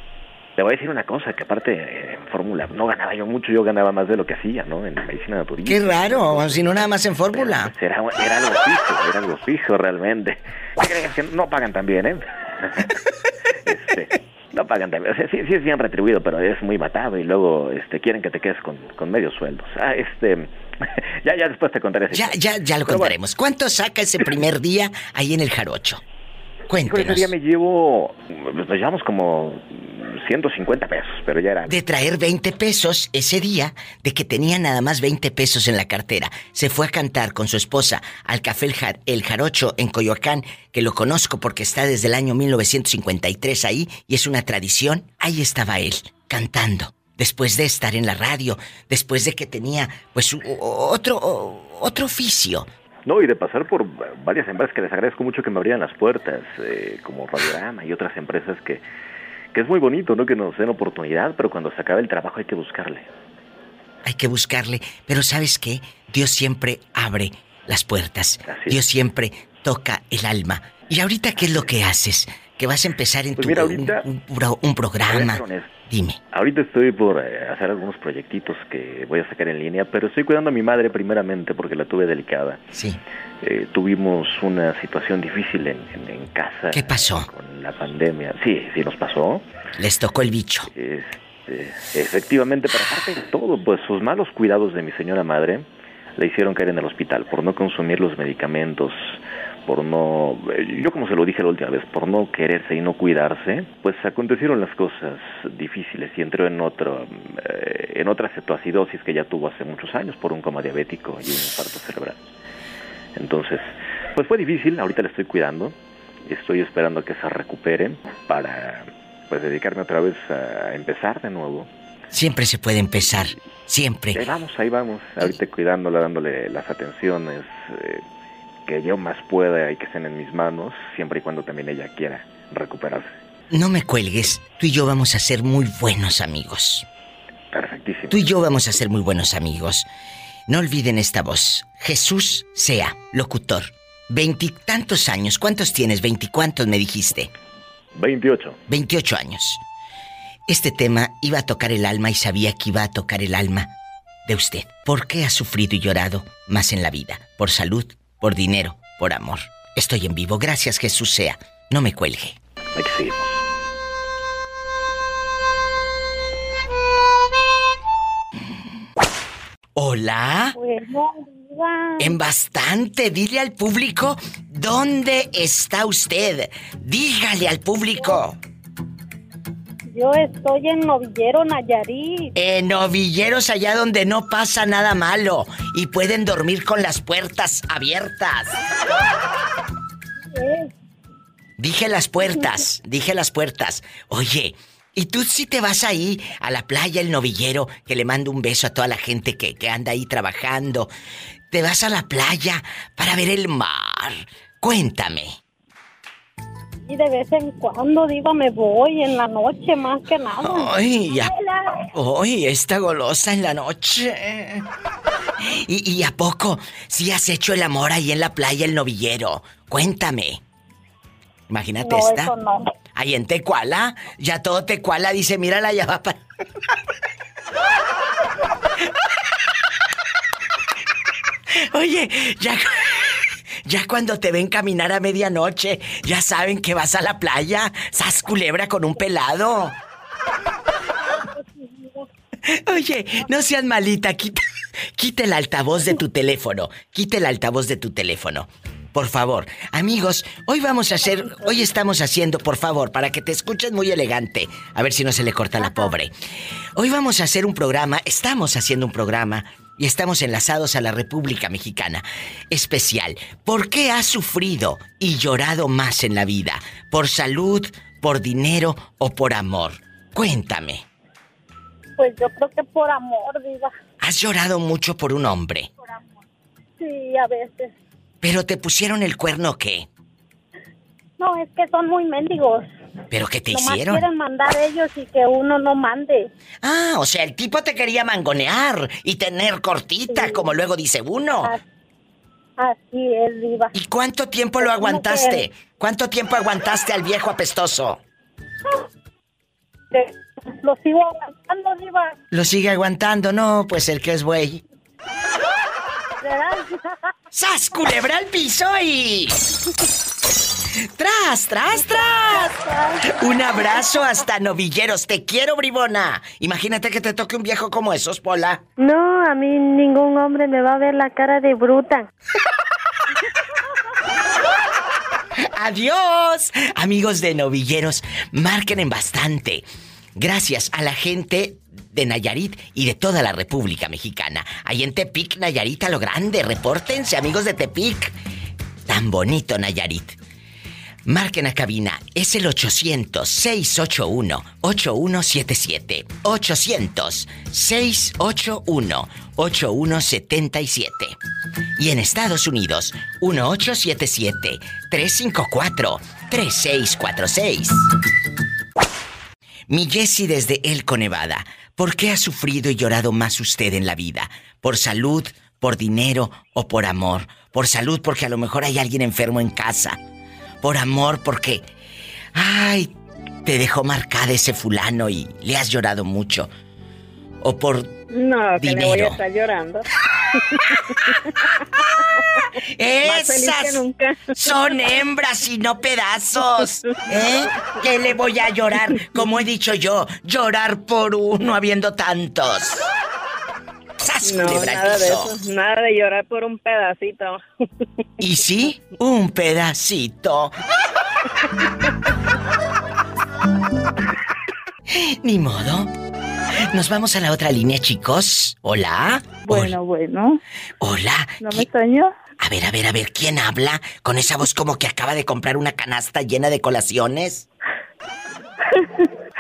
Te voy a decir una cosa, que aparte en fórmula no ganaba yo mucho, yo ganaba más de lo que hacía, ¿no? En medicina naturista. Qué raro, si no nada más en fórmula. Pues Era, era algo fijo, era algo fijo realmente. ¿Qué crees que no pagan tan bien, eh? Este, no pagan tan bien. O sea, sí, sí es bien retribuido, pero es muy matado y luego este, quieren que te quedes con, con medios sueldos. Ah, este, ya, ya después te contaré. Ya, ya, ya lo Pero bueno, contaremos. ¿Cuánto saca ese primer día ahí en el Jarocho? Ese día me llevo, nos llevamos como 150 pesos, pero ya era... De traer 20 pesos ese día, de que tenía nada más 20 pesos en la cartera. Se fue a cantar con su esposa al Café El, Jar- El Jarocho en Coyoacán, que lo conozco porque está desde el año 1953 ahí y es una tradición. Ahí estaba él, cantando. Después de estar en la radio, después de que tenía, pues, otro, otro oficio. No, y de pasar por varias empresas que les agradezco mucho que me abrieran las puertas, eh, como Radiorama y otras empresas que, que es muy bonito, ¿no? Que nos den oportunidad, pero cuando se acaba el trabajo hay que buscarle. Hay que buscarle. Pero ¿sabes qué? Dios siempre abre las puertas. Dios siempre toca el alma. ¿Y ahorita qué es lo que haces? Que vas a empezar en Pues tu mira, ahorita- un, programa. Dime. Ahorita estoy por eh, hacer algunos proyectitos que voy a sacar en línea, pero estoy cuidando a mi madre primeramente porque la tuve delicada. Sí. Eh, tuvimos una situación difícil en, en- en casa. ¿Qué pasó? Con la pandemia. Sí, sí nos pasó. Les tocó el bicho. Este, efectivamente, pero aparte de todo, pues sus malos cuidados de mi señora madre le hicieron caer en el hospital por no consumir los medicamentos, por no, eh, yo como se lo dije la última vez, por no quererse y no cuidarse, pues acontecieron las cosas difíciles y entró en otro, eh, en otra cetoacidosis que ya tuvo hace muchos años por un coma diabético y un infarto cerebral. Entonces, pues fue difícil, ahorita la estoy cuidando, estoy esperando a que se recupere para pues dedicarme otra vez a empezar de nuevo. Siempre se puede empezar. Siempre. Ahí vamos, ahí vamos, ahorita cuidándola, dándole las atenciones eh, que yo más pueda y que estén en mis manos, siempre y cuando también ella quiera recuperarse. No me cuelgues. Tú y yo vamos a ser muy buenos amigos. Perfectísimo. Tú y yo vamos a ser muy buenos amigos. No olviden esta voz. Jesús sea locutor. Veintitantos años. ¿Cuántos tienes? Veinticuantos me dijiste. 28. 28 años. Este tema iba a tocar el alma y sabía que iba a tocar el alma de usted. ¿Por qué ha sufrido y llorado más en la vida? ¿Por salud? ¿Por dinero? ¿Por amor? Estoy en vivo. Gracias Jesús sea. No me cuelgue. Aquí. Hola. Bueno. En bastante. Dile al público dónde está usted. Dígale al público. Yo estoy en Novillero, Nayarit. En novilleros allá donde no pasa nada malo y pueden dormir con las puertas abiertas. Eh, Dije las puertas, dije las puertas. Oye, ¿y tú si te vas ahí a la playa, el novillero, que le mando un beso a toda la gente que, que anda ahí trabajando? ¿Te vas a la playa para ver el mar? Cuéntame. Y de vez en cuando, digo, me voy en la noche más que nada. Ay, ya. Hoy esta golosa en la noche. ¿Y, y a poco si has hecho el amor ahí en la playa, el novillero? Cuéntame. Imagínate No, esta. eso no. Ahí en Tecuala, ya todo Tecuala dice, mírala, ya va para... Oye, ya, ya cuando te ven caminar a medianoche, ya saben que vas a la playa, sas culebra con un pelado. Oye, no seas malita, quita, quita el altavoz de tu teléfono, quita el altavoz de tu teléfono. Por favor, amigos, hoy vamos a hacer, hoy estamos haciendo, por favor, para que te escuches muy elegante, a ver si no se le corta la pobre. Hoy vamos a hacer un programa, estamos haciendo un programa y estamos enlazados a la República Mexicana. Especial, ¿por qué has sufrido y llorado más en la vida? ¿Por salud, por dinero o por amor? Cuéntame. Pues yo creo que por amor, diva. ¿Has llorado mucho por un hombre? Sí, a veces. ¿Pero te pusieron el cuerno qué? No, es que son muy mendigos. ¿Pero qué te Nomás hicieron? quieren mandar ellos y que uno no mande. Ah, o sea, el tipo te quería mangonear y tener cortita, como luego dice uno. Así es, diva. ¿Y cuánto tiempo lo Pues, ¿cómo aguantaste? ¿Cuánto tiempo aguantaste al viejo apestoso? Que Lo sigo aguantando, diva. Lo sigue aguantando, no, pues el que es güey. ¿Verdad? ¡Sas, culebra al piso y... ¡Tras, tras, tras! Un abrazo hasta novilleros. Te quiero, bribona. Imagínate que te toque un viejo como esos, Pola. No, a mí ningún hombre me va a ver la cara de bruta. ¡Adiós! Amigos de novilleros, marquen en bastante. Gracias a la gente de Nayarit y de toda la República Mexicana. Ahí en Tepic, Nayarit a lo grande. Repórtense, amigos de Tepic. Tan bonito, Nayarit. Marquen a cabina. Es el 800-681-8177. 800-681-8177. Y en Estados Unidos, 1877-354-3646. Mi Jessie desde Elko, Nevada. ¿Por qué ha sufrido y llorado más usted en la vida? ¿Por salud, por dinero o por amor? Por salud porque a lo mejor hay alguien enfermo en casa. Por amor porque... Ay, te dejó marcada ese fulano y le has llorado mucho. O por... No, que le voy a Dinero. estar llorando. Esas nunca. son hembras y no pedazos. ¿Eh? ¿Qué le voy a llorar? Como he dicho yo, llorar por uno habiendo tantos. ¡Sas, No, nada de eso. Nada de llorar por un pedacito. ¿Y sí? Un pedacito. Ni modo. Nos vamos a la otra línea, chicos. Hola. Bueno, bueno. Hola. ¿No me extraño? A ver, a ver, a ver, ¿quién habla? Con esa voz como que acaba de comprar una canasta llena de colaciones.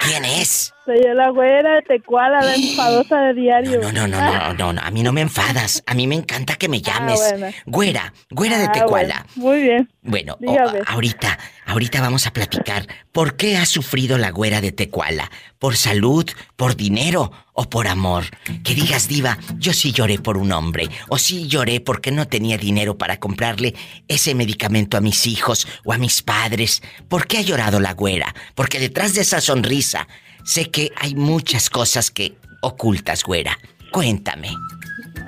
¿Quién es? Soy yo la güera de Tecuala, la enfadosa de diario. No, no, no, no, no, no, a mí no me enfadas. A mí me encanta que me llames. Ah, bueno. Güera, güera de Ah, Tecuala. bueno. Muy bien. Bueno, ahorita, ahorita vamos a platicar. ¿Por qué ha sufrido la güera de Tecuala? ¿Por salud, por dinero o por amor? Que digas, diva, yo sí lloré por un hombre. O sí lloré porque no tenía dinero para comprarle ese medicamento a mis hijos o a mis padres. ¿Por qué ha llorado la güera? Porque detrás de esa sonrisa sé que hay muchas cosas que ocultas, güera. Cuéntame.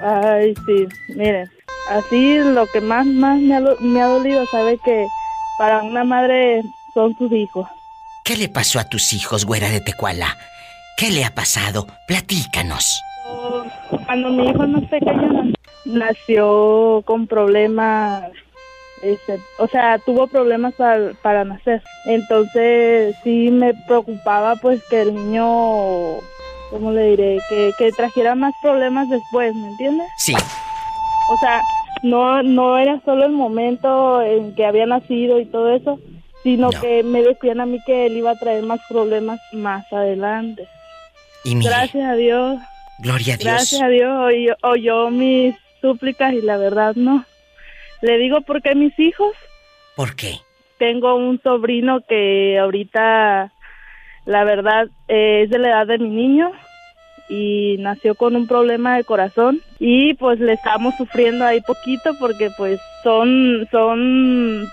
Ay, sí, miren, así lo que más, más me ha, do- me ha dolido, sabe que para una madre son sus hijos. ¿Qué le pasó a tus hijos, güera de Tecuala? ¿Qué le ha pasado? Platícanos. Cuando mi hijo más pequeño nació con problemas, este, o sea, tuvo problemas para, para nacer. Entonces sí me preocupaba pues que el niño, ¿cómo le diré? Que, que trajera más problemas después, ¿me entiendes? Sí. O sea, no, no era solo el momento en que había nacido y todo eso, sino que me decían a mí que él iba a traer más problemas más adelante. Y mire, Gracias a Dios. gloria a Dios. Gracias a Dios oyó, oyó mis súplicas y la verdad no. Le digo porque mis hijos, ¿Por qué? tengo un sobrino que ahorita, la verdad, eh, es de la edad de mi niño y nació con un problema de corazón y pues le estamos sufriendo ahí poquito porque pues son, son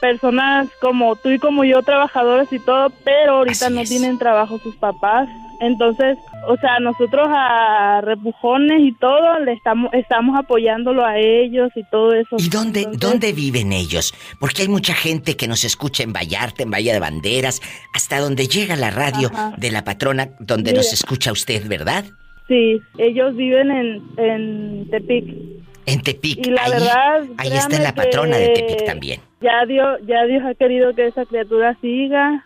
personas como tú y como yo, trabajadores y todo, pero ahorita no tienen trabajo sus papás. Entonces, o sea, nosotros a repujones y todo, le estamos, estamos apoyándolo a ellos y todo eso. ¿Y dónde, dónde viven ellos? Porque hay mucha gente que nos escucha en Vallarta, en Bahía de Banderas, hasta donde llega la radio Ajá. de la patrona, donde Mire. nos escucha usted, ¿verdad? Sí, ellos viven en, en Tepic. En Tepic. Y la ahí, verdad, ahí está la patrona de Tepic también. Ya Dios, ya Dios ha querido que esa criatura siga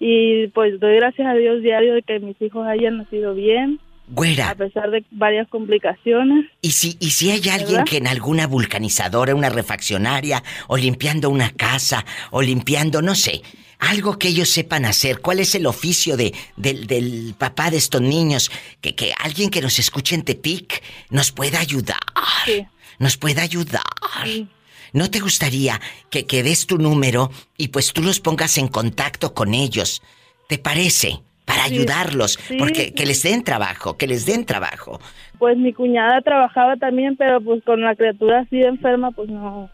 y pues doy gracias a Dios diario de que mis hijos hayan nacido bien Güera. A pesar de varias complicaciones. Y si, y si hay alguien ¿Verdad? que en alguna vulcanizadora, una refaccionaria, o limpiando una casa, o limpiando, no sé, algo que ellos sepan hacer, ¿cuál es el oficio de, del, del papá de estos niños? Que, que alguien que nos escuche en Tepic nos pueda ayudar. Nos pueda ayudar. ¿No te gustaría que, que des tu número y pues tú los pongas en contacto con ellos? ¿Te parece? Para Sí, ayudarlos. sí, porque que les den trabajo, que les den trabajo. Pues mi cuñada trabajaba también, pero pues con la criatura así enferma, pues no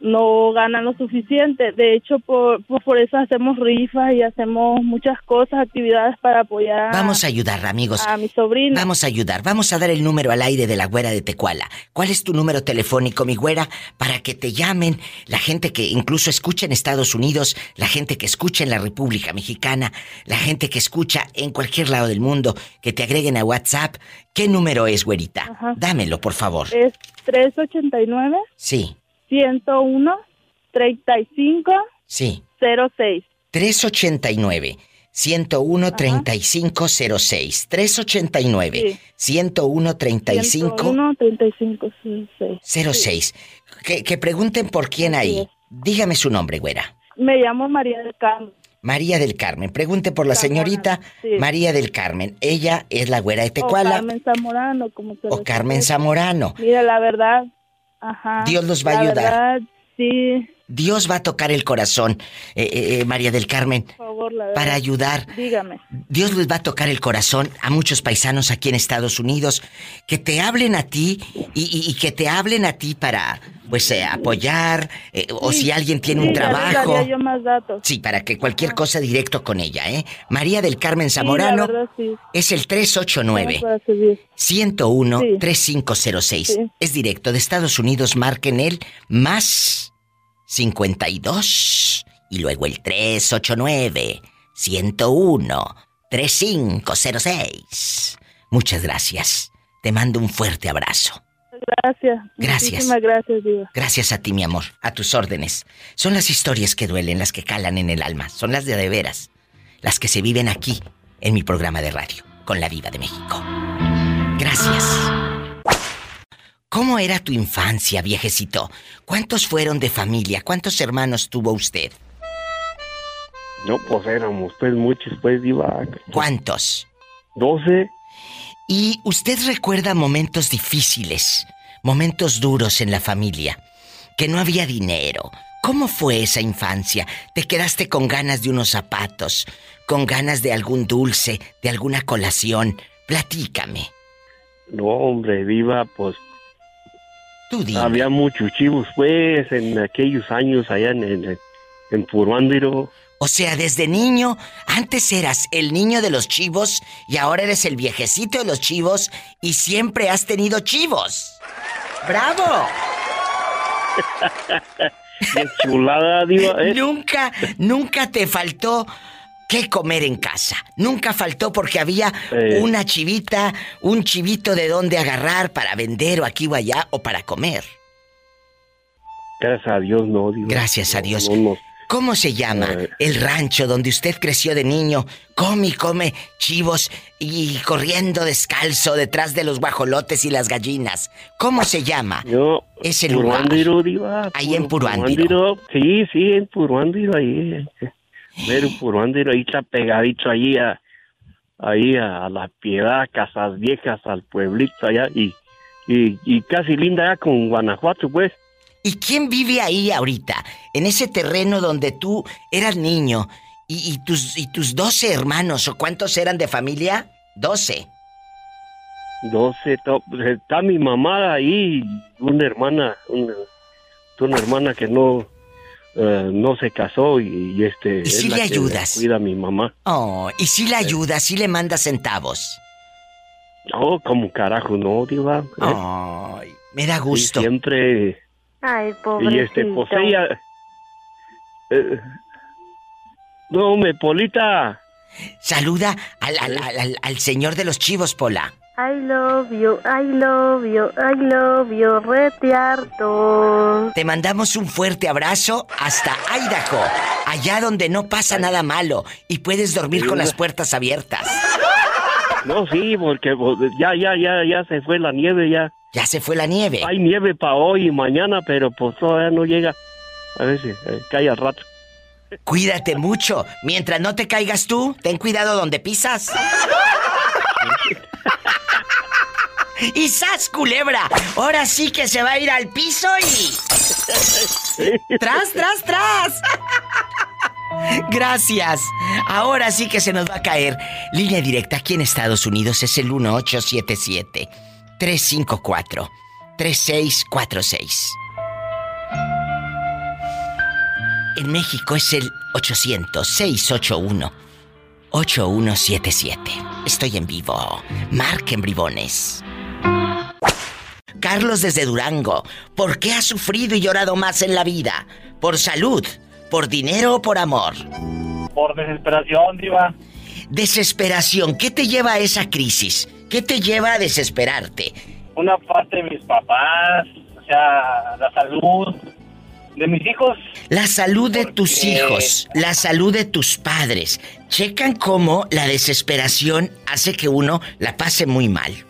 no ganan lo suficiente. De hecho, por, por, eso hacemos rifas y hacemos muchas cosas, actividades para apoyar Vamos a ayudar, amigos. a mi sobrina. Vamos a ayudar. Vamos a dar el número al aire de la güera de Tecuala. ¿Cuál es tu número telefónico, mi güera? Para que te llamen la gente que incluso escucha en Estados Unidos, la gente que escucha en la República Mexicana, la gente que escucha en cualquier lado del mundo, que te agreguen a WhatsApp. ¿Qué número es, güerita? Ajá. Dámelo, por favor. Es 389 Sí, 101 35 sí. 06. 389 101 3506. 389 101 35 101 35 06. 06. Que, que pregunten por quién ahí. Dígame su nombre, güera. Me llamo María del Carmen. María del Carmen. Pregunte por la señorita sí. María del Carmen. Ella es la güera de O Tecuala. Carmen Zamorano, como se O Carmen. Zamorano. Mira, la verdad, ajá. Dios los va a ayudar. verdad, sí, Dios va a tocar el corazón, eh, eh, eh, María del Carmen, por favor, la para ayudar. Dígame. Dios les va a tocar el corazón a muchos paisanos aquí en Estados Unidos que te hablen a ti y, y- y que te hablen a ti para, pues, eh, apoyar o Sí, si alguien tiene sí, un trabajo. yo más datos. Sí, para que cualquier cosa directo con ella, ¿eh? María del Carmen Sí, Zamorano verdad, es el 389 Estamos para servir. 101 Sí. 3506. Sí. Es directo de Estados Unidos, marquen el más 52 y luego el 389 101 3506. Muchas gracias. Te mando un fuerte abrazo. Gracias. Gracias. Muchísimas gracias, Diva. Gracias a ti, mi amor, a tus órdenes. Son las historias que duelen, las que calan en el alma, son las de de veras, las que se viven aquí, en mi programa de radio, con la Viva de México. Gracias. ¿Cómo era tu infancia, viejecito? ¿Cuántos fueron de familia? ¿Cuántos hermanos tuvo usted? No, pues éramos pues muchos, pues iba. ¿Cuántos? Doce. ¿Y usted recuerda momentos difíciles, momentos duros en la familia? Que no había dinero. ¿Cómo fue esa infancia? ¿Te quedaste con ganas de unos zapatos? ¿Con ganas de algún dulce? ¿De alguna colación? Platícame. No, hombre, viva, pues. Tú. Había muchos chivos, pues, en aquellos años allá en, en, en Puruándiro. O sea, desde niño, antes eras el niño de los chivos y ahora eres el viejecito de los chivos y siempre has tenido chivos. ¡Bravo! Qué chulada, diva, ¿eh? Nunca, nunca te faltó qué comer en casa. Nunca faltó porque había Eh. una chivita, un chivito de dónde agarrar para vender o aquí o allá o para comer. Gracias a Dios, no, diva. Gracias a Dios. No, no. ¿Cómo se llama Eh. el rancho donde usted creció de niño? Come y come chivos y corriendo descalzo detrás de los guajolotes y las gallinas. ¿Cómo se llama? Yo, Ese lugar. Diva. Ahí en Puruándiro. Sí, sí, en Puruándiro, ahí. Pero Puruándiro, ahí está pegadito ahí a, ahí a la piedad, Casas Viejas, al pueblito allá, y, y, y casi linda allá con Guanajuato, pues. ¿Y quién vive ahí ahorita? En ese terreno donde tú eras niño y, y tus, y tus 12 hermanos, ¿o cuántos eran de familia? 12. 12, to- pues, está mi mamá ahí, una hermana, una, una hermana que no, eh, no se casó y, y este... es si le ayudas? Cuida a mi mamá. Oh, y si le ayudas, si le mandas centavos. No, como carajo, no, diva. ¿eh? Ay, me da gusto. Y siempre... Ay, Y pobrecito. este, pues ella... eh, no, me, Polita. Saluda al, al, al- al- al señor de los chivos, Pola. I love you, I love you, I love you, rete harto. Te mandamos un fuerte abrazo hasta Idaho, allá donde no pasa nada malo y puedes dormir con las puertas abiertas. No, sí, porque pues, ya, ya, ya, ya se fue la nieve, ya. Ya se fue la nieve. Hay nieve para hoy y mañana, pero pues todavía no llega. A ver si eh, cae al rato. Cuídate mucho. Mientras no te caigas tú, ten cuidado donde pisas. y sas, culebra. Ahora sí que se va a ir al piso y. ¡Tras, tras, tras! Gracias. Ahora sí que se nos va a caer. Línea directa aquí en Estados Unidos es el 1877 354 3646. En México es el 800-681-8177. Estoy en vivo. Marquen bribones. Carlos desde Durango, ¿por qué has sufrido y llorado más en la vida? ¿Por salud? ¿Por dinero o por amor? Por desesperación, Diva. Desesperación, ¿qué te lleva a esa crisis? ¿Qué te lleva a desesperarte? Una parte de mis papás, o sea, la salud de mis hijos. La salud de tus hijos, la salud de tus padres. Checan cómo la desesperación hace que uno la pase muy mal.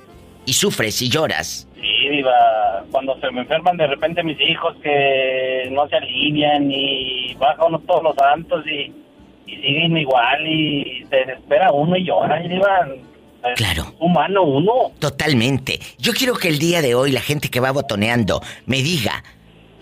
Y sufres y lloras. Sí, Diva. Cuando se me enferman de repente mis hijos que no se alinean y bajan uno todos los santos y, y siguen igual y se desespera uno y llora, y Diva. Claro. Humano uno. Totalmente. Yo quiero que el día de hoy la gente que va botoneando me diga,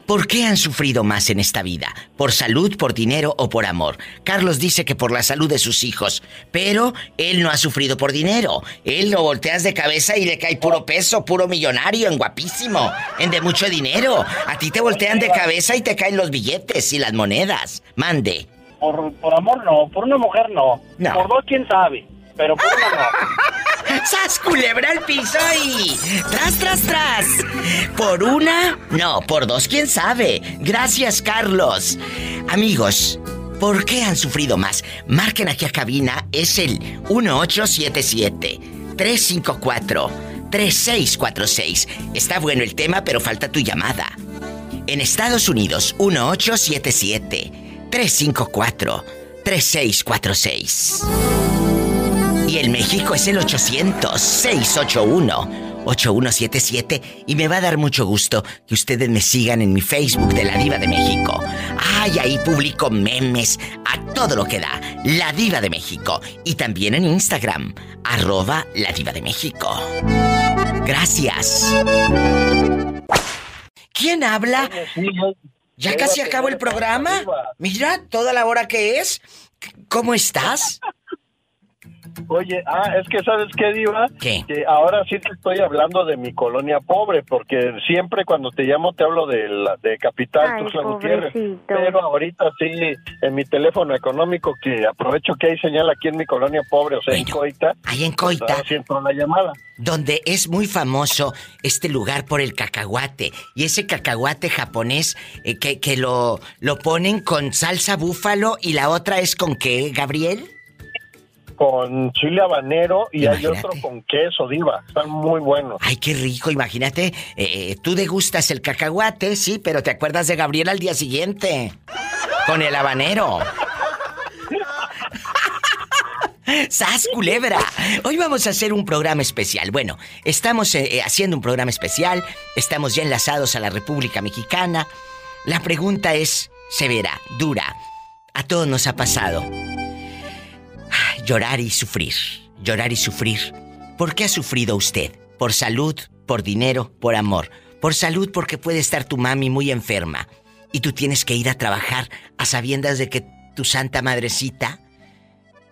¿por qué han sufrido más en esta vida? ¿Por salud, por dinero o por amor? Carlos dice que por la salud de sus hijos, pero él no ha sufrido por dinero. Él lo volteas de cabeza y le cae puro peso, puro millonario, en guapísimo, en de mucho dinero. A ti te voltean de cabeza y te caen los billetes y las monedas. Mande. Por, por amor no, por una mujer no. No. Por dos quién sabe, pero por una no. ¡Sas culebra al piso y tras, tras, tras! ¿Por una? No, por dos, quién sabe. Gracias, Carlos. Amigos, ¿por qué han sufrido más? Marquen aquí a cabina, es el 1877-354-3646. Está bueno el tema, pero falta tu llamada. En Estados Unidos, 1877-354-3646. Y en México es el 800-681-8177. Y me va a dar mucho gusto que ustedes me sigan en mi Facebook de La Diva de México. Ay, ahí publico memes a todo lo que da. La Diva de México. Y también en Instagram, arroba La Diva de México. Gracias. ¿Quién habla? Ya casi acabó el programa. Mira, toda la hora que es. ¿Cómo estás? Oye, ah, es que sabes qué, Diva? ¿Qué? Que ahora sí te estoy hablando de mi colonia pobre, porque siempre cuando te llamo te hablo de, la, de Capital, Ay, Tuxtla Gutiérrez. Pero ahorita sí, en mi teléfono económico, que aprovecho que hay señal aquí en mi colonia pobre, o sea, en Coita. Ahí en Coita. Pues, ahora sí entró la llamada. donde es muy famoso este lugar por el cacahuate. Y ese cacahuate japonés eh, que, que lo, lo ponen con salsa búfalo y la otra es con qué, Gabriel? Con chile habanero y hay otro con queso, Diva. Están muy buenos. Ay, qué rico, imagínate. eh, tú degustas el cacahuate, sí, pero te acuerdas de Gabriel al día siguiente. Con el habanero. ¡Sas, culebra! Hoy vamos a hacer un programa especial. Bueno, estamos eh, eh, haciendo un programa especial, estamos ya enlazados a la República Mexicana. La pregunta es severa, dura. A todos nos ha pasado. Llorar y sufrir, llorar y sufrir. ¿Por qué ha sufrido usted? ¿Por salud? ¿Por dinero? ¿Por amor? Por salud porque puede estar tu mami muy enferma y tú tienes que ir a trabajar a sabiendas de que tu santa madrecita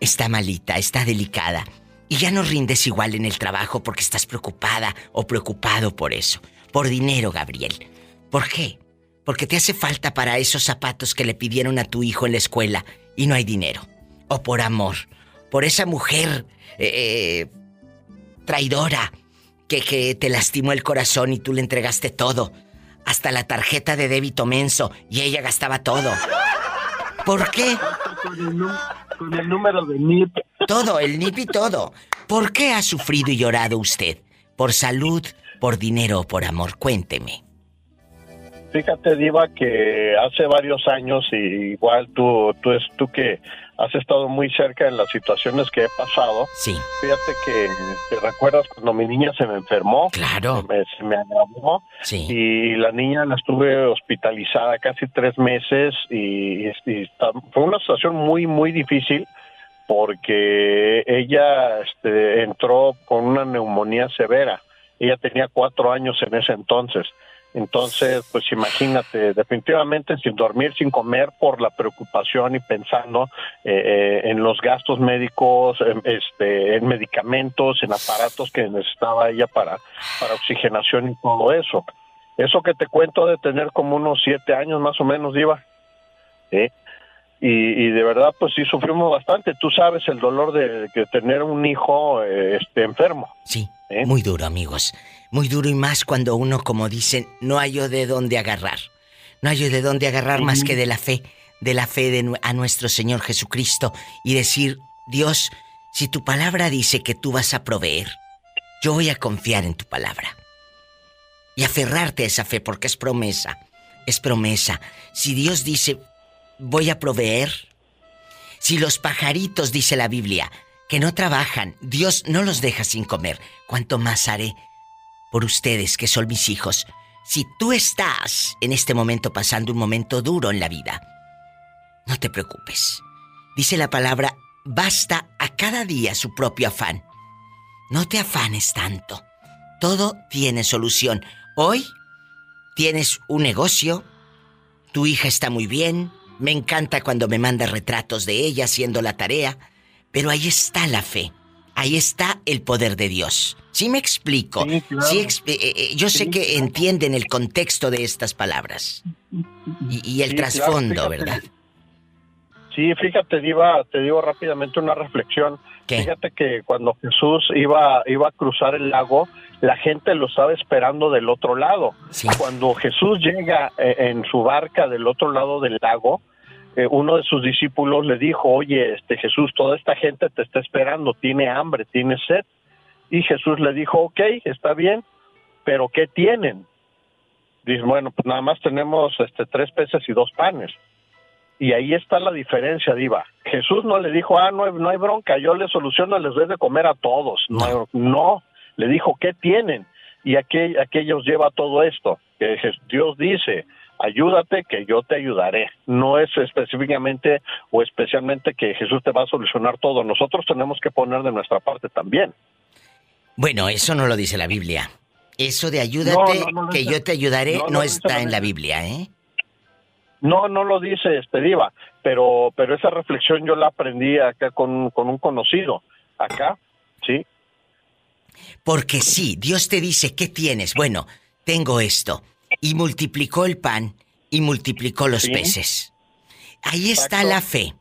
está malita, está delicada. Y ya no rindes igual en el trabajo porque estás preocupada o preocupado por eso. Por dinero, Gabriel. ¿Por qué? Porque te hace falta para esos zapatos que le pidieron a tu hijo en la escuela y no hay dinero. O por amor. Por esa mujer eh, traidora que, que te lastimó el corazón y tú le entregaste todo. Hasta la tarjeta de débito menso y ella gastaba todo. ¿Por qué? Con el número de NIP. Todo, el NIP y todo. ¿Por qué ha sufrido y llorado usted? ¿Por salud, por dinero o por amor? Cuénteme. Fíjate, Diva, que hace varios años, y igual tú, tú, es, tú que has estado muy cerca en las situaciones que he pasado. Sí. Fíjate que te recuerdas cuando mi niña se me enfermó. Claro. Se me, se me agravó. Sí. Y la niña la estuve hospitalizada casi tres meses y, y fue una situación muy, muy difícil porque ella este, entró con una neumonía severa. Ella tenía cuatro años en ese entonces. Entonces, pues imagínate, definitivamente sin dormir, sin comer, por la preocupación y pensando eh, eh, en los gastos médicos, en, este, en medicamentos, en aparatos que necesitaba ella para, para oxigenación y todo eso. Eso que te cuento de tener como unos siete años más o menos, Diva. ¿sí? Y, y de verdad, pues sí sufrimos bastante. Tú sabes el dolor de, tener un hijo eh, este, enfermo. Sí, muy duro, amigos. Muy duro y más cuando uno, como dicen, no halló de dónde agarrar. No halló de dónde agarrar más que de la fe, de la fe de, a nuestro Señor Jesucristo y decir, Dios, si tu palabra dice que tú vas a proveer, yo voy a confiar en tu palabra. Y aferrarte a esa fe porque es promesa, es promesa. Si Dios dice, voy a proveer, si los pajaritos, dice la Biblia, que no trabajan, Dios no los deja sin comer, ¿cuánto más haré por ustedes que son mis hijos? Si tú estás en este momento pasando un momento duro en la vida, no te preocupes. Dice la palabra, basta a cada día su propio afán. No te afanes tanto. Todo tiene solución. Hoy tienes un negocio, tu hija está muy bien, me encanta cuando me manda retratos de ella haciendo la tarea, pero ahí está la fe, ahí está el poder de Dios. ¿Sí me explico? Sí ex- eh, eh, yo sé que entienden el contexto de estas palabras y, y el claro, trasfondo. ¿verdad? Sí, fíjate, Diva, te digo rápidamente una reflexión. Fíjate que cuando Jesús iba, iba a cruzar el lago, la gente lo estaba esperando del otro lado. Cuando Jesús llega eh, en su barca del otro lado del lago, eh, uno de sus discípulos le dijo, oye, este Jesús, toda esta gente te está esperando, tiene hambre, tiene sed. Y Jesús le dijo, ok, está bien, pero ¿qué tienen? Dice, bueno, pues nada más tenemos este, tres peces y dos panes. Y ahí está la diferencia, Diva. Jesús no le dijo, ah, no hay, no hay bronca, yo les soluciono, les doy de comer a todos. No, no. le dijo, ¿qué tienen? Y aquel, aquellos lleva todo esto. Que Dios dice, ayúdate que yo te ayudaré. No es específicamente o especialmente que Jesús te va a solucionar todo. Nosotros tenemos que poner de nuestra parte también. Bueno, eso no lo dice la Biblia. Eso de ayúdate, No, no, no lo que yo te ayudaré, No, está en la Biblia, ¿eh? No, no lo dice este Diva, pero, pero esa reflexión yo la aprendí acá con, con un conocido. Acá, ¿sí? Porque sí, Dios te dice, ¿qué tienes? Bueno, tengo esto. Y multiplicó el pan y multiplicó los Sí. peces. Ahí está la fe.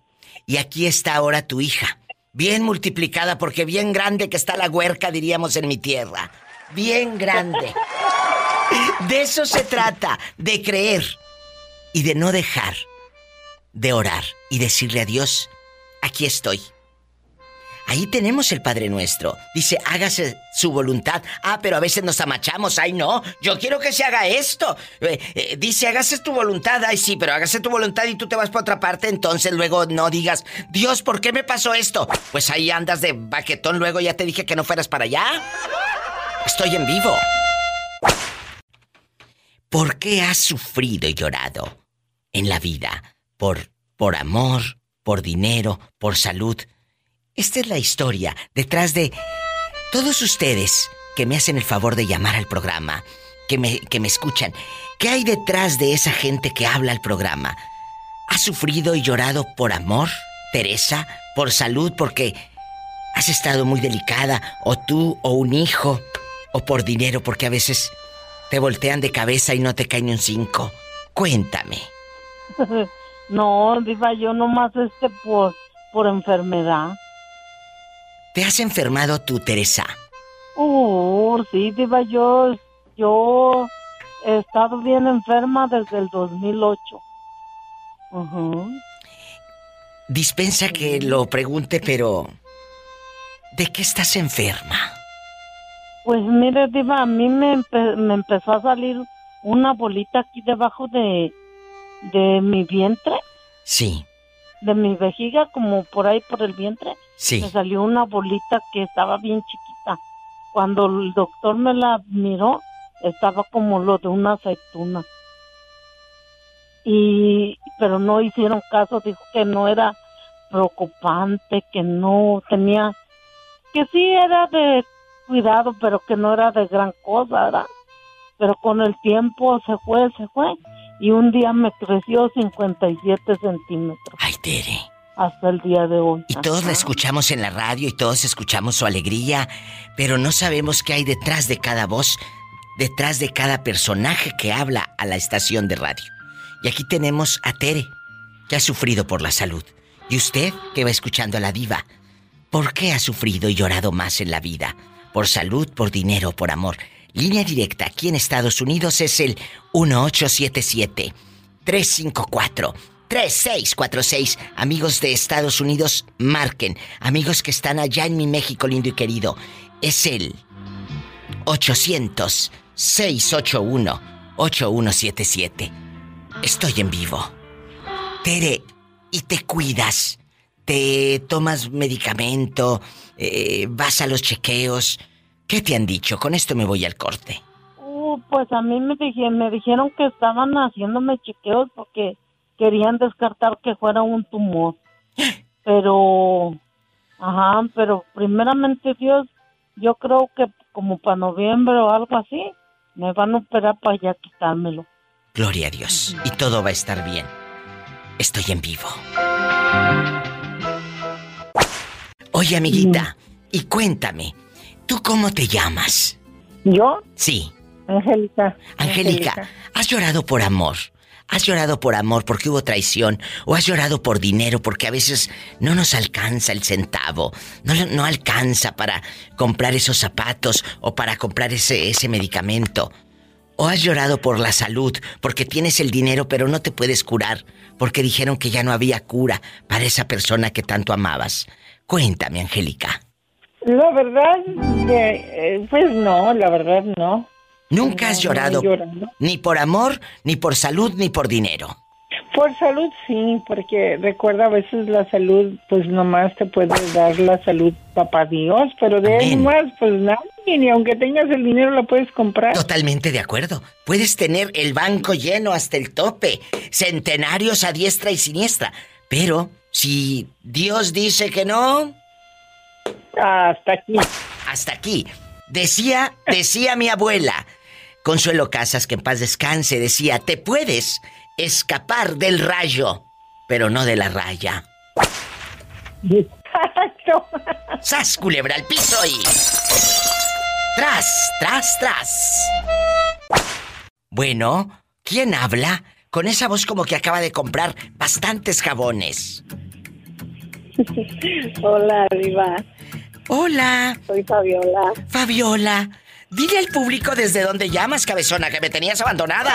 Y aquí está ahora tu hija. Bien multiplicada porque bien grande que está la huerca, diríamos en mi tierra. Bien grande. De eso se trata, de creer y de no dejar de orar y decirle a Dios, aquí estoy. Ahí tenemos el Padre Nuestro. Dice, hágase su voluntad. Ah, pero a veces nos amachamos. Ay, no, yo quiero que se haga esto. Eh, eh, dice, hágase tu voluntad. Ay, sí, pero hágase tu voluntad y tú te vas para otra parte. Entonces luego no digas, Dios, ¿por qué me pasó esto? Pues ahí andas de baquetón. Luego ya te dije que no fueras para allá. Estoy en vivo. ¿Por qué has sufrido y llorado en la vida? Por, por amor, por dinero, por salud. Esta es la historia detrás de todos ustedes que me hacen el favor de llamar al programa, que me, que me escuchan. ¿Qué hay detrás de esa gente que habla al programa? ¿Has sufrido y llorado por amor, Teresa? ¿Por salud? Porque has estado muy delicada, o tú, o un hijo, o por dinero, porque a veces te voltean de cabeza y no te cae ni un cinco. Cuéntame. no, diva, yo nomás este por, por enfermedad. ¿Te has enfermado tú, Teresa? Uh, sí, diva, yo, yo he estado bien enferma desde el 2008. Ujú. Dispensa que lo pregunte, pero... ¿De qué estás enferma? Pues mire, diva, a mí me, empe- me empezó a salir una bolita aquí debajo de, de mi vientre, Sí, de mi vejiga, como por ahí por el vientre. Sí. Me salió una bolita que estaba bien chiquita. Cuando el doctor me la miró, estaba como lo de una aceituna. Y, pero no hicieron caso, dijo que no era preocupante, que no tenía, que sí era de cuidado, pero que no era de gran cosa, ¿verdad? Pero con el tiempo se fue, se fue. Y un día me creció 57 centímetros. Ay, Tere. Hasta el día de hoy. Y todos la escuchamos en la radio y todos escuchamos su alegría, pero no sabemos qué hay detrás de cada voz, detrás de cada personaje que habla a la estación de radio. Y aquí tenemos a Tere, que ha sufrido por la salud. Y usted, que va escuchando a la diva, ¿por qué ha sufrido y llorado más en la vida? ¿Por salud, por dinero, por amor? Línea directa aquí en Estados Unidos es el 1877 354 3646. Amigos de Estados Unidos, marquen. Amigos que están allá en mi México lindo y querido, es el 800-681-8177. Estoy en vivo. Tere, ¿y te cuidas? ¿Te tomas medicamento? Eh, ¿Vas a los chequeos? ¿Qué te han dicho? Con esto me voy al corte. Uh, pues a mí me, me dijeron que estaban haciéndome chequeos porque querían descartar que fuera un tumor. Pero, ajá, pero primeramente Dios, yo creo que como para noviembre o algo así, me van a operar para ya quitármelo. Gloria a Dios. Y todo va a estar bien. Estoy en vivo. Oye, amiguita, y cuéntame, ¿tú cómo te llamas? ¿Yo? Sí. Angélica. Angélica, ¿has llorado por amor? ¿Has llorado por amor porque hubo traición? ¿O has llorado por dinero porque a veces no nos alcanza el centavo? No, no alcanza para comprar esos zapatos o para comprar ese, ese medicamento. ¿O has llorado por la salud porque tienes el dinero pero no te puedes curar porque dijeron que ya no había cura para esa persona que tanto amabas? Cuéntame, Angélica. La verdad, eh, pues no, la verdad no. Nunca has No, llorado ni por amor, ni por salud, ni por dinero. Por salud sí, porque recuerda a veces la salud, pues nomás te puede dar la salud papá Dios, pero de ahí más, pues nadie, ni aunque tengas el dinero la puedes comprar. Totalmente de acuerdo. Puedes tener el banco lleno hasta el tope, centenarios a diestra y siniestra, pero si Dios dice que no, hasta aquí. Hasta aquí. Decía, decía mi abuela, Consuelo Casas, que en paz descanse, decía, te puedes escapar del rayo, pero no de la raya. Exacto. ¡Sas, culebra al piso y... ¡Tras, tras, tras! Bueno, ¿quién habla? Con esa voz como que acaba de comprar bastantes jabones. Hola, Diva. Hola. Soy Fabiola. Fabiola, dile al público desde dónde llamas, cabezona, que me tenías abandonada.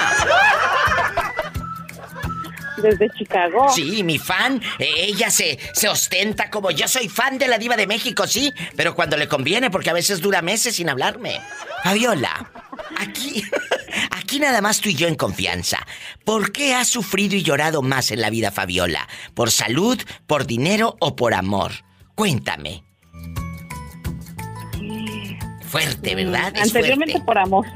Desde Chicago. Sí, mi fan. eh, ella se, se ostenta como yo soy fan de la diva de México, sí, pero cuando le conviene, porque a veces dura meses sin hablarme. Fabiola, aquí, aquí nada más tú y yo en confianza. ¿Por qué has sufrido y llorado más en la vida, Fabiola? ¿Por salud, por dinero o por amor? Cuéntame. Fuerte, ¿verdad? Es Anteriormente fuerte. por amor.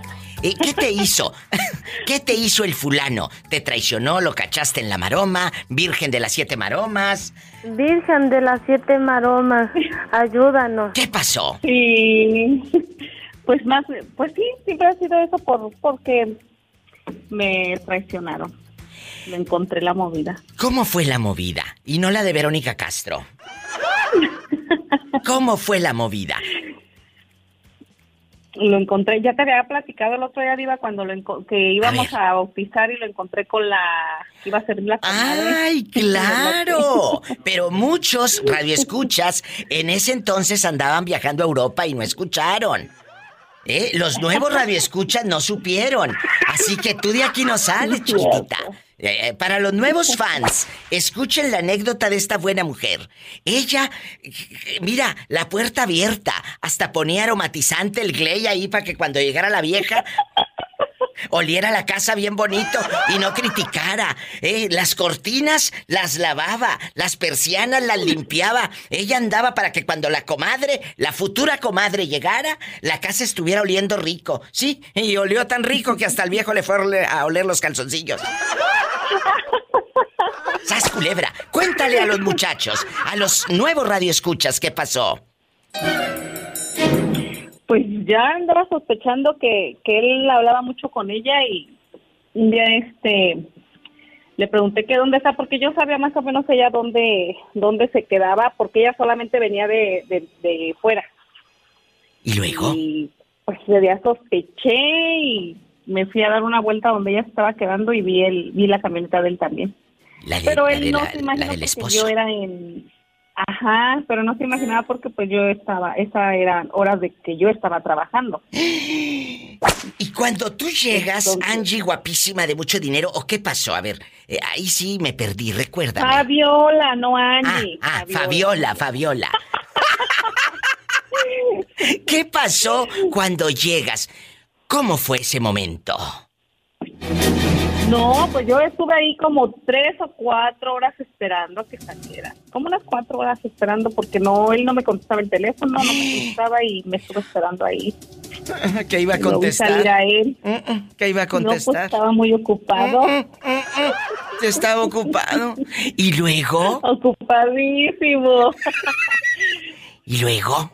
¿Y qué te hizo? ¿Qué te hizo el fulano? ¿Te traicionó? ¿Lo cachaste en la maroma? ¿Virgen de las siete maromas? Virgen de las siete maromas, ayúdanos. ¿Qué pasó? Sí, pues más, pues sí, siempre ha sido eso por porque me traicionaron. Me encontré la movida. ¿Cómo fue la movida? Y no la de Verónica Castro. ¿Cómo fue la movida? Lo encontré, ya te había platicado el otro día, Diva, cuando lo que íbamos a, bautizar y lo encontré con la que iba a ser la. ¡Ay, claro! Pero muchos radioescuchas en ese entonces andaban viajando a Europa y no escucharon. ¿Eh? Los nuevos radioescuchas no supieron. Así que tú de aquí no sales, chiquitita. Eh, para los nuevos fans, escuchen la anécdota de esta buena mujer. Ella, mira, la puerta abierta, hasta ponía aromatizante el gley ahí para que cuando llegara la vieja oliera la casa bien bonito y no criticara. ¿eh? Las cortinas las lavaba, las persianas las limpiaba. Ella andaba para que cuando la comadre, la futura comadre llegara, la casa estuviera oliendo rico. Sí, y olió tan rico que hasta el viejo le fue a oler los calzoncillos. ¡Sas culebra! Cuéntale a los muchachos, a los nuevos radioescuchas, ¿qué pasó? Pues ya andaba sospechando que, que él hablaba mucho con ella y un día este le pregunté que dónde está porque yo sabía más o menos ella dónde dónde se quedaba porque ella solamente venía de, de, de fuera. ¿Y luego? Y pues día sospeché y me fui a dar una vuelta donde ella estaba quedando y vi el vi la camioneta de él también. pero él no se imaginó que yo era en Ajá, pero no se imaginaba porque pues yo estaba, esas eran horas de que yo estaba trabajando. Y cuando tú llegas, Angie, guapísima, de mucho dinero, ¿o qué pasó? A ver, eh, ahí sí me perdí, recuérdame. Fabiola, no Angie. Ah, ah Fabiola, Fabiola. ¿Qué pasó cuando llegas? ¿Cómo fue ese momento? No, pues yo estuve ahí como tres o cuatro horas esperando a que saliera. Como unas cuatro horas esperando porque no, él no me contestaba el teléfono, no me contestaba y me estuve esperando ahí. ¿Qué iba a contestar? salir a él. ¿Qué iba a contestar? No, pues estaba muy ocupado. Estaba ocupado. ¿Y luego? Ocupadísimo. ¿Y luego?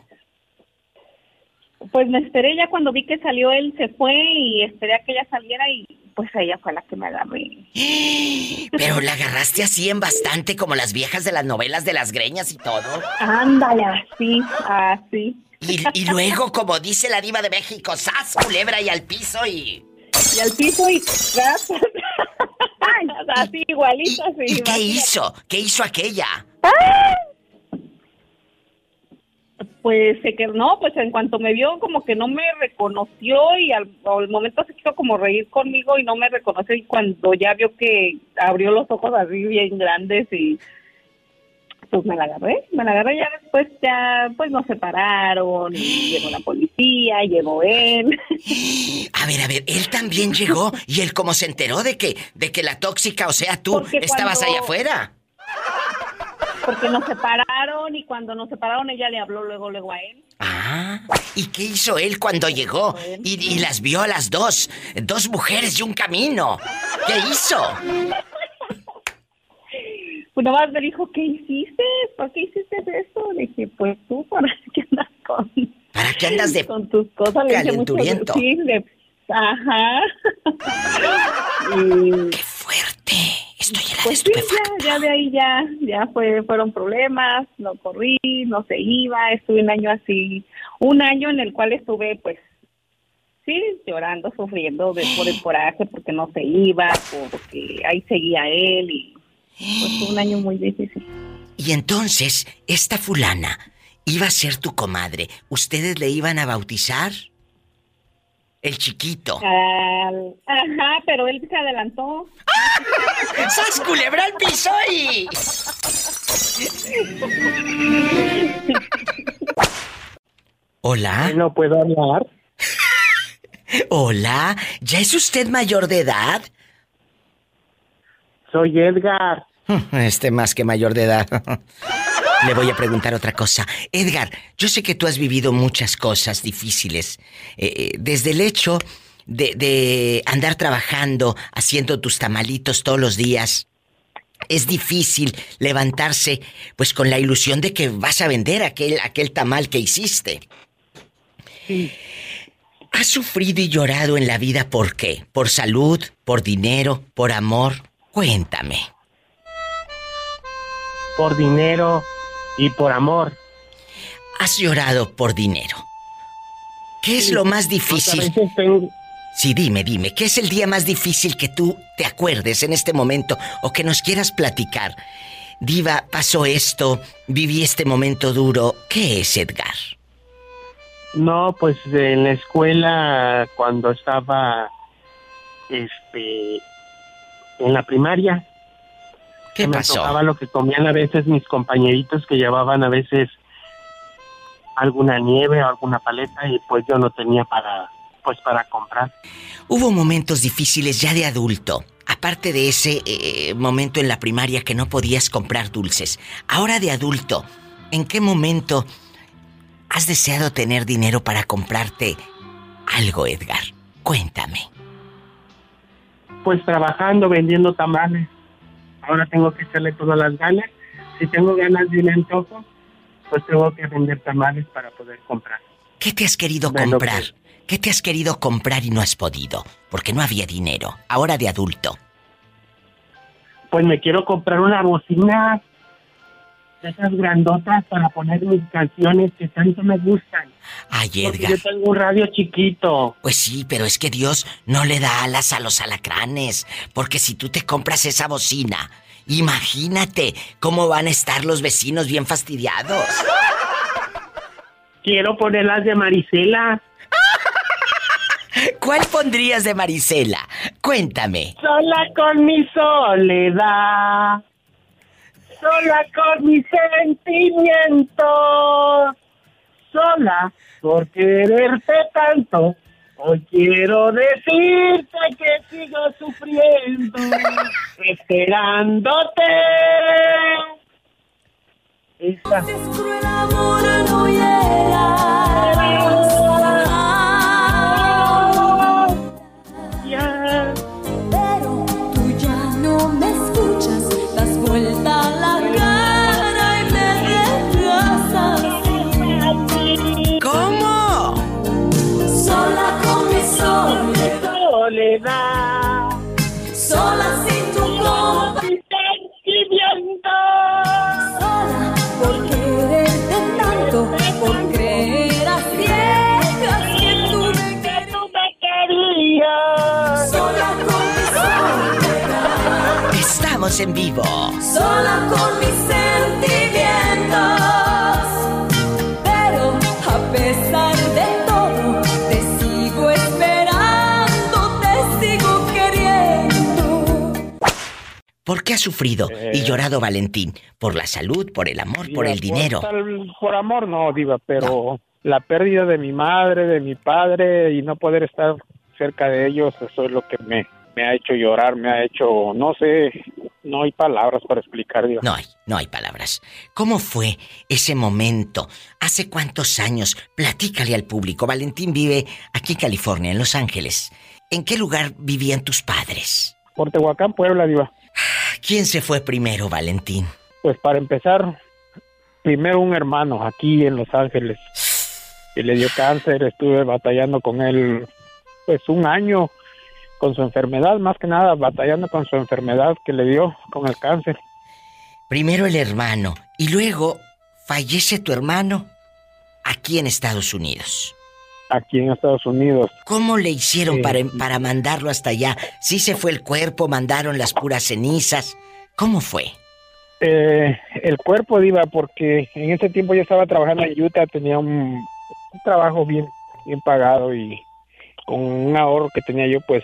Pues me esperé ya cuando vi que salió él se fue y esperé a que ella saliera y pues ella fue la que me agarré. Pero la agarraste así en bastante como las viejas de las novelas de las greñas y todo. Ándale, así, así. Y, luego, como dice la diva de México, sas, culebra y al piso y... Y al piso y... así, igualito, así. ¿Y qué hizo? ¿Qué hizo aquella? Pues se que no, pues en cuanto me vio como que no me reconoció y al, momento se quiso como reír conmigo y no me reconoció y cuando ya vio que abrió los ojos así bien grandes y pues me la agarré, me la agarré ya después ya pues nos separaron, llegó la policía, llegó él. A ver, a ver, él también llegó y él como se enteró de que de que la tóxica, o sea, tú estabas ahí afuera porque nos separaron y cuando nos separaron ella le habló luego luego a él. Ah, ¿y qué hizo él cuando llegó? Y, las vio a las dos, dos mujeres y un camino. ¿Qué hizo? Pues nomás me dijo, ¿qué hiciste? ¿Por qué hiciste eso? Le dije, pues tú, ¿para qué andas con...? ¿Para qué andas de con tus cosas? calenturiento? Sí, de... Ajá. ¡Qué fuerte! Estoy en pues sí, ya, de ahí ya, ya fue, fueron problemas, no corrí, no se iba, estuve un año así, un año en el cual estuve pues sí, llorando, sufriendo de, por el coraje, porque no se iba, porque ahí seguía él y pues fue un año muy difícil. Y entonces, esta fulana iba a ser tu comadre, ¿ustedes le iban a bautizar? El chiquito. ajá, pero él se adelantó. ¡Sas culebra al piso y! Hola. No puedo hablar. Hola, ¿ya es usted mayor de edad? Soy Edgar. Este más que mayor de edad. Le voy a preguntar otra cosa. Edgar, yo sé que tú has vivido muchas cosas difíciles. Eh, eh, desde el hecho de, andar trabajando, haciendo tus tamalitos todos los días. Es difícil levantarse pues con la ilusión de que vas a vender aquel, aquel tamal que hiciste. ¿Has sufrido y llorado en la vida por qué? ¿Por salud? ¿Por dinero? ¿Por amor? Cuéntame. Por dinero, y por amor. Has llorado por dinero. ¿Qué es lo más difícil? Sí, dime, dime, ¿qué es el día más difícil que tú te acuerdes en este momento o que nos quieras platicar? Diva, pasó esto, viví este momento duro. ¿Qué es Edgar? No, pues en la escuela cuando estaba este en la primaria ¿Qué me tocaba lo que comían a veces mis compañeritos que llevaban a veces alguna nieve o alguna paleta y pues yo no tenía para pues para comprar. Hubo momentos difíciles ya de adulto. Aparte de ese eh, momento en la primaria que no podías comprar dulces. Ahora de adulto, ¿en qué momento has deseado tener dinero para comprarte algo, Edgar? Cuéntame. Pues trabajando, vendiendo tamales. Ahora tengo que echarle todas las ganas. Si tengo ganas de un antojo, pues tengo que vender tamales para poder comprar. ¿Qué te has querido Bueno, comprar? pues- ¿Qué te has querido comprar y no has podido? Porque no había dinero. Ahora de adulto. Pues me quiero comprar una bocina de esas grandotas para poner mis canciones que tanto me gustan. Ay, Porque Edgar. yo tengo un radio chiquito. Pues sí, pero es que Dios no le da alas a los alacranes. Porque si tú te compras esa bocina, imagínate cómo van a estar los vecinos bien fastidiados. Quiero poner las de Marisela. ¿Cuál pondrías de Marisela? Cuéntame. Sola con mi soledad. Sola con mis sentimientos. Sola por quererte tanto. Hoy quiero decirte que sigo sufriendo. esperándote. Esa. Pero Sola con mi soledad, soledad. sola sin tu sentimiento. Sola por quererte tanto, por creer a ciegas que tú me querías. Sola con mi soledad. Estamos en vivo. sola con mis sentimientos. ¿Por qué ha sufrido y llorado Valentín? ¿Por la salud, por el amor, por el dinero? tal- por amor no, Diva, pero la pérdida de mi madre, de mi padre y no poder estar cerca de ellos, eso es lo que me, me ha hecho llorar, me ha hecho, no sé, no hay palabras para explicar, Diva. No hay, no hay palabras. ¿Cómo fue ese momento? ¿Hace cuántos años? Platícale al público. Valentín vive aquí en California, en Los Ángeles. ¿En qué lugar vivían tus padres? Por Tehuacán, Puebla, Diva. ¿Quién se fue primero, Valentín? Pues para empezar, primero un hermano aquí en Los Ángeles que le dio cáncer, estuve batallando con él pues un año con su enfermedad, más que nada batallando con su enfermedad que le dio con el cáncer. Primero el hermano y luego fallece tu hermano aquí en Estados Unidos. Aquí en Estados Unidos. ¿Cómo le hicieron para, para mandarlo hasta allá? ¿Sí se fue el cuerpo, mandaron las puras cenizas? ¿Cómo fue? Eh, el cuerpo diva porque en ese tiempo yo estaba trabajando en Utah, tenía un, un trabajo bien bien pagado y con un ahorro que tenía yo pues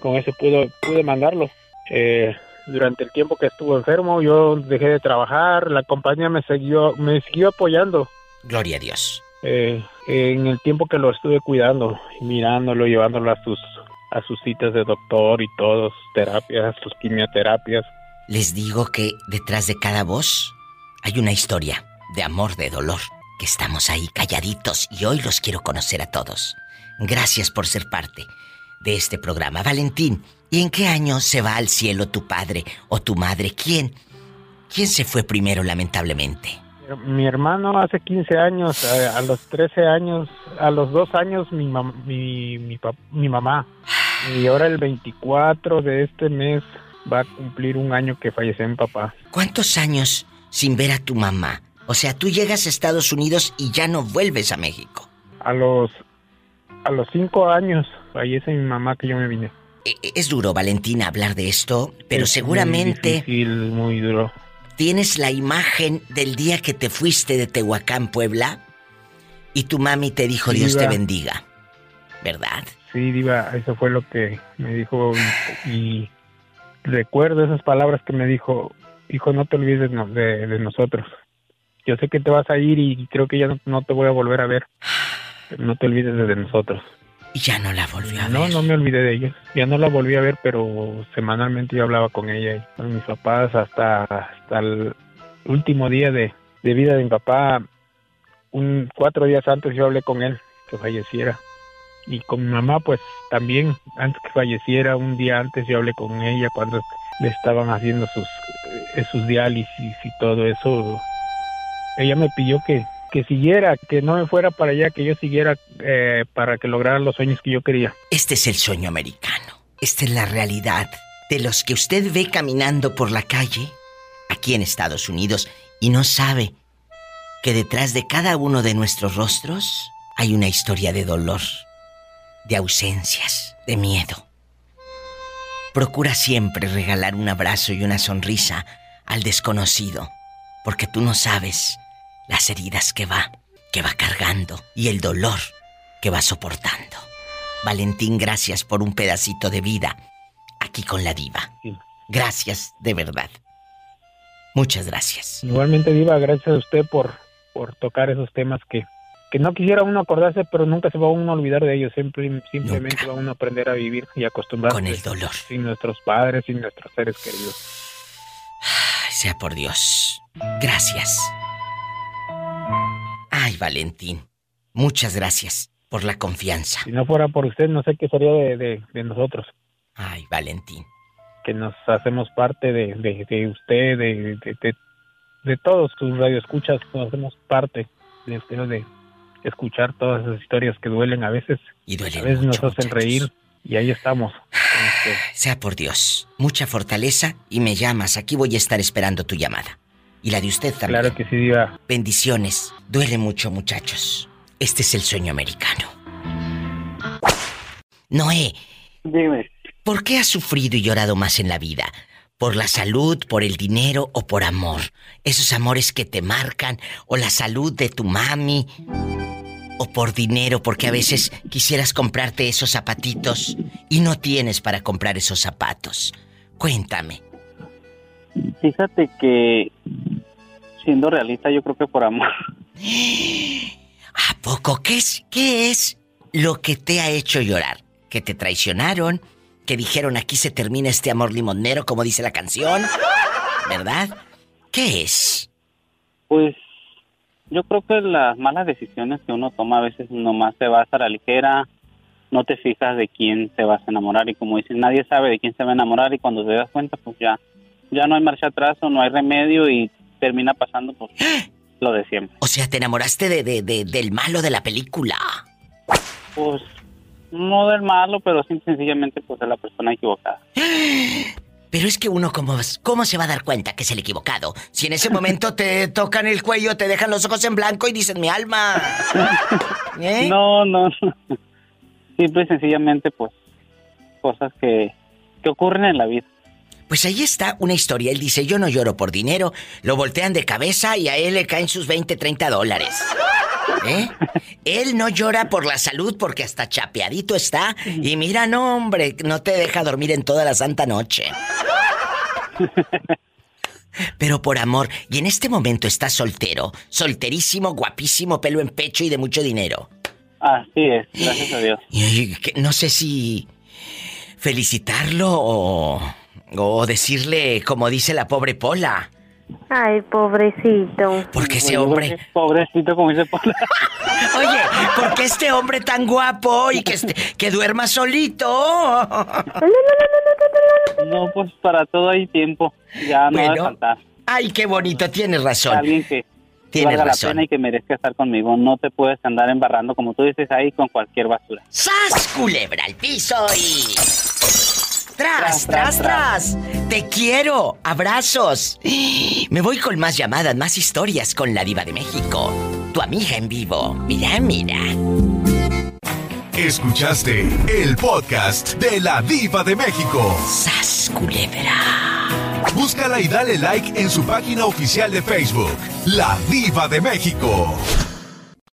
con eso pude pude mandarlo. Eh, durante el tiempo que estuvo enfermo yo dejé de trabajar, la compañía me siguió me siguió apoyando Gloria a Dios. Eh, en el tiempo que lo estuve cuidando, mirándolo, llevándolo a sus a sus citas de doctor y todo, sus terapias, sus quimioterapias. Les digo que detrás de cada voz hay una historia de amor, de dolor, que estamos ahí calladitos y hoy los quiero conocer a todos. Gracias por ser parte de este programa. Valentín, ¿y en qué año se va al cielo tu padre o tu madre? ¿Quién? ¿Quién se fue primero, lamentablemente? Mi hermano hace 15 años, a, a los 13 años, a los 2 años mi, mam- mi, mi, mamá. Y ahora el 24 de este mes va a cumplir un año que falleció mi papá. ¿Cuántos años sin ver a tu mamá? O sea, tú llegas a Estados Unidos y ya no vuelves a México. A los a los 5 años fallece mi mamá que yo me vine. E- e- Es duro, Valentina, hablar de esto, pero Es muy seguramente difícil, muy duro. Tienes la imagen del día que te fuiste de Tehuacán, Puebla, y tu mami te dijo Sí, Dios te bendiga. ¿Verdad? Sí, Diva, eso fue lo que me dijo y, y recuerdo esas palabras que me dijo, hijo, no te olvides de, no- de- de nosotros. Yo sé que te vas a ir y creo que ya no, no te voy a volver a ver. pero no te olvides de nosotros. Y ya no la volvió a ver. No, no me olvidé de ella. Ya no la volví a ver, pero semanalmente yo hablaba con ella y con mis papás hasta, hasta el último día de, de vida de mi papá. Un, cuatro días antes yo hablé con él que falleciera. Y con mi mamá, pues también, antes que falleciera, un día antes yo hablé con ella cuando le estaban haciendo sus, eh, sus diálisis y todo eso. Ella me pidió que, que siguiera, que no me fuera para allá, que yo siguiera eh, para que lograra los sueños que yo quería. Este es el sueño americano. Esta es la realidad de los que usted ve caminando por la calle aquí en Estados Unidos y no sabe que detrás de cada uno de nuestros rostros hay una historia de dolor, de ausencias, de miedo. Procura siempre regalar un abrazo y una sonrisa al desconocido, porque tú no sabes las heridas que va, que va cargando y el dolor que va soportando. Valentín, gracias por un pedacito de vida aquí con la diva. Gracias, de verdad. Muchas gracias. Igualmente, Diva, gracias a usted por, por tocar esos temas que, que no quisiera uno acordarse, pero nunca se va uno a olvidar de ellos. Siempre, simplemente va uno a aprender a vivir y acostumbrarse. Con el dolor. Sin nuestros padres, sin nuestros seres queridos. Sea por Dios. Gracias. Ay, Valentín. Muchas gracias por la confianza. Si no fuera por usted, no sé qué sería de, de, de nosotros. Ay, Valentín. Que nos hacemos parte de, usted, de, de, todos sus radioescuchas, nos hacemos parte de, de, de escuchar todas esas historias que duelen a veces. Y duelen A veces mucho, nos hacen reír y ahí estamos. Sea por Dios. Mucha fortaleza y me llamas. Aquí voy a estar esperando tu llamada. Y la de usted también. Claro que sí, Diva. Bendiciones. Duele mucho, muchachos. Este es el sueño americano. Noé. Dime. ¿Por qué has sufrido y llorado más en la vida? ¿Por la salud, por el dinero o por amor? Esos amores que te marcan, o la salud de tu mami, o por dinero, porque a veces quisieras comprarte esos zapatitos y no tienes para comprar esos zapatos. Cuéntame. Fíjate que, siendo realista, yo creo que por amor. ¿A poco? ¿Qué es, qué es lo que te ha hecho llorar? ¿Que te traicionaron? ¿Que dijeron aquí se termina este amor limonero, como dice la canción? ¿Verdad? ¿Qué es? Pues yo creo que las malas decisiones que uno toma a veces nomás te vas a la ligera, no te fijas de quién te vas a enamorar y como dicen, nadie sabe de quién se va a enamorar y cuando te das cuenta pues ya, ya no hay marcha atrás o no hay remedio y termina pasando pues lo de siempre. O sea, te enamoraste de, de- de- del malo de la película. Pues no del malo, pero sencillamente pues de la persona equivocada. Pero es que uno, ¿cómo, ¿cómo se va a dar cuenta que es el equivocado? Si en ese momento te tocan el cuello, te dejan los ojos en blanco y dicen, mi alma. ¿Eh? No, no, no. Simple y sencillamente pues cosas que, que ocurren en la vida. Pues ahí está una historia. Él dice, yo no lloro por dinero. Lo voltean de cabeza y a él le caen sus 20, 30 dólares. ¿Eh? Él no llora por la salud porque hasta chapeadito está. Y mira, no, hombre, no te deja dormir en toda la santa noche. Pero por amor, y en este momento está soltero, solterísimo, guapísimo, pelo en pecho y de mucho dinero. Así es, gracias a Dios. Y, y que no sé si felicitarlo o, o decirle, como dice la pobre Pola, Ay, pobrecito. porque ese hombre... Pobrecito, como dice Pola. Oye, ¿por qué este hombre tan guapo y que, este- que duerma solito? No, pues para todo hay tiempo. Ya no va a Bueno, faltar. Ay, qué bonito, tienes razón. Alguien que Tienes valga razón. la pena y que merezca estar conmigo. No te puedes andar embarrando, como tú dices, ahí con cualquier basura. ¡Sas, culebra al piso y... ¡Tras, tras, tras! ¡Te quiero! ¡Abrazos! Me voy con más llamadas, más historias con la diva de México. Tu amiga en vivo. Mira, mira. Escuchaste el podcast de la Diva de México. ¡Sas, culebra! Búscala y dale like en su página oficial de Facebook, La Diva de México.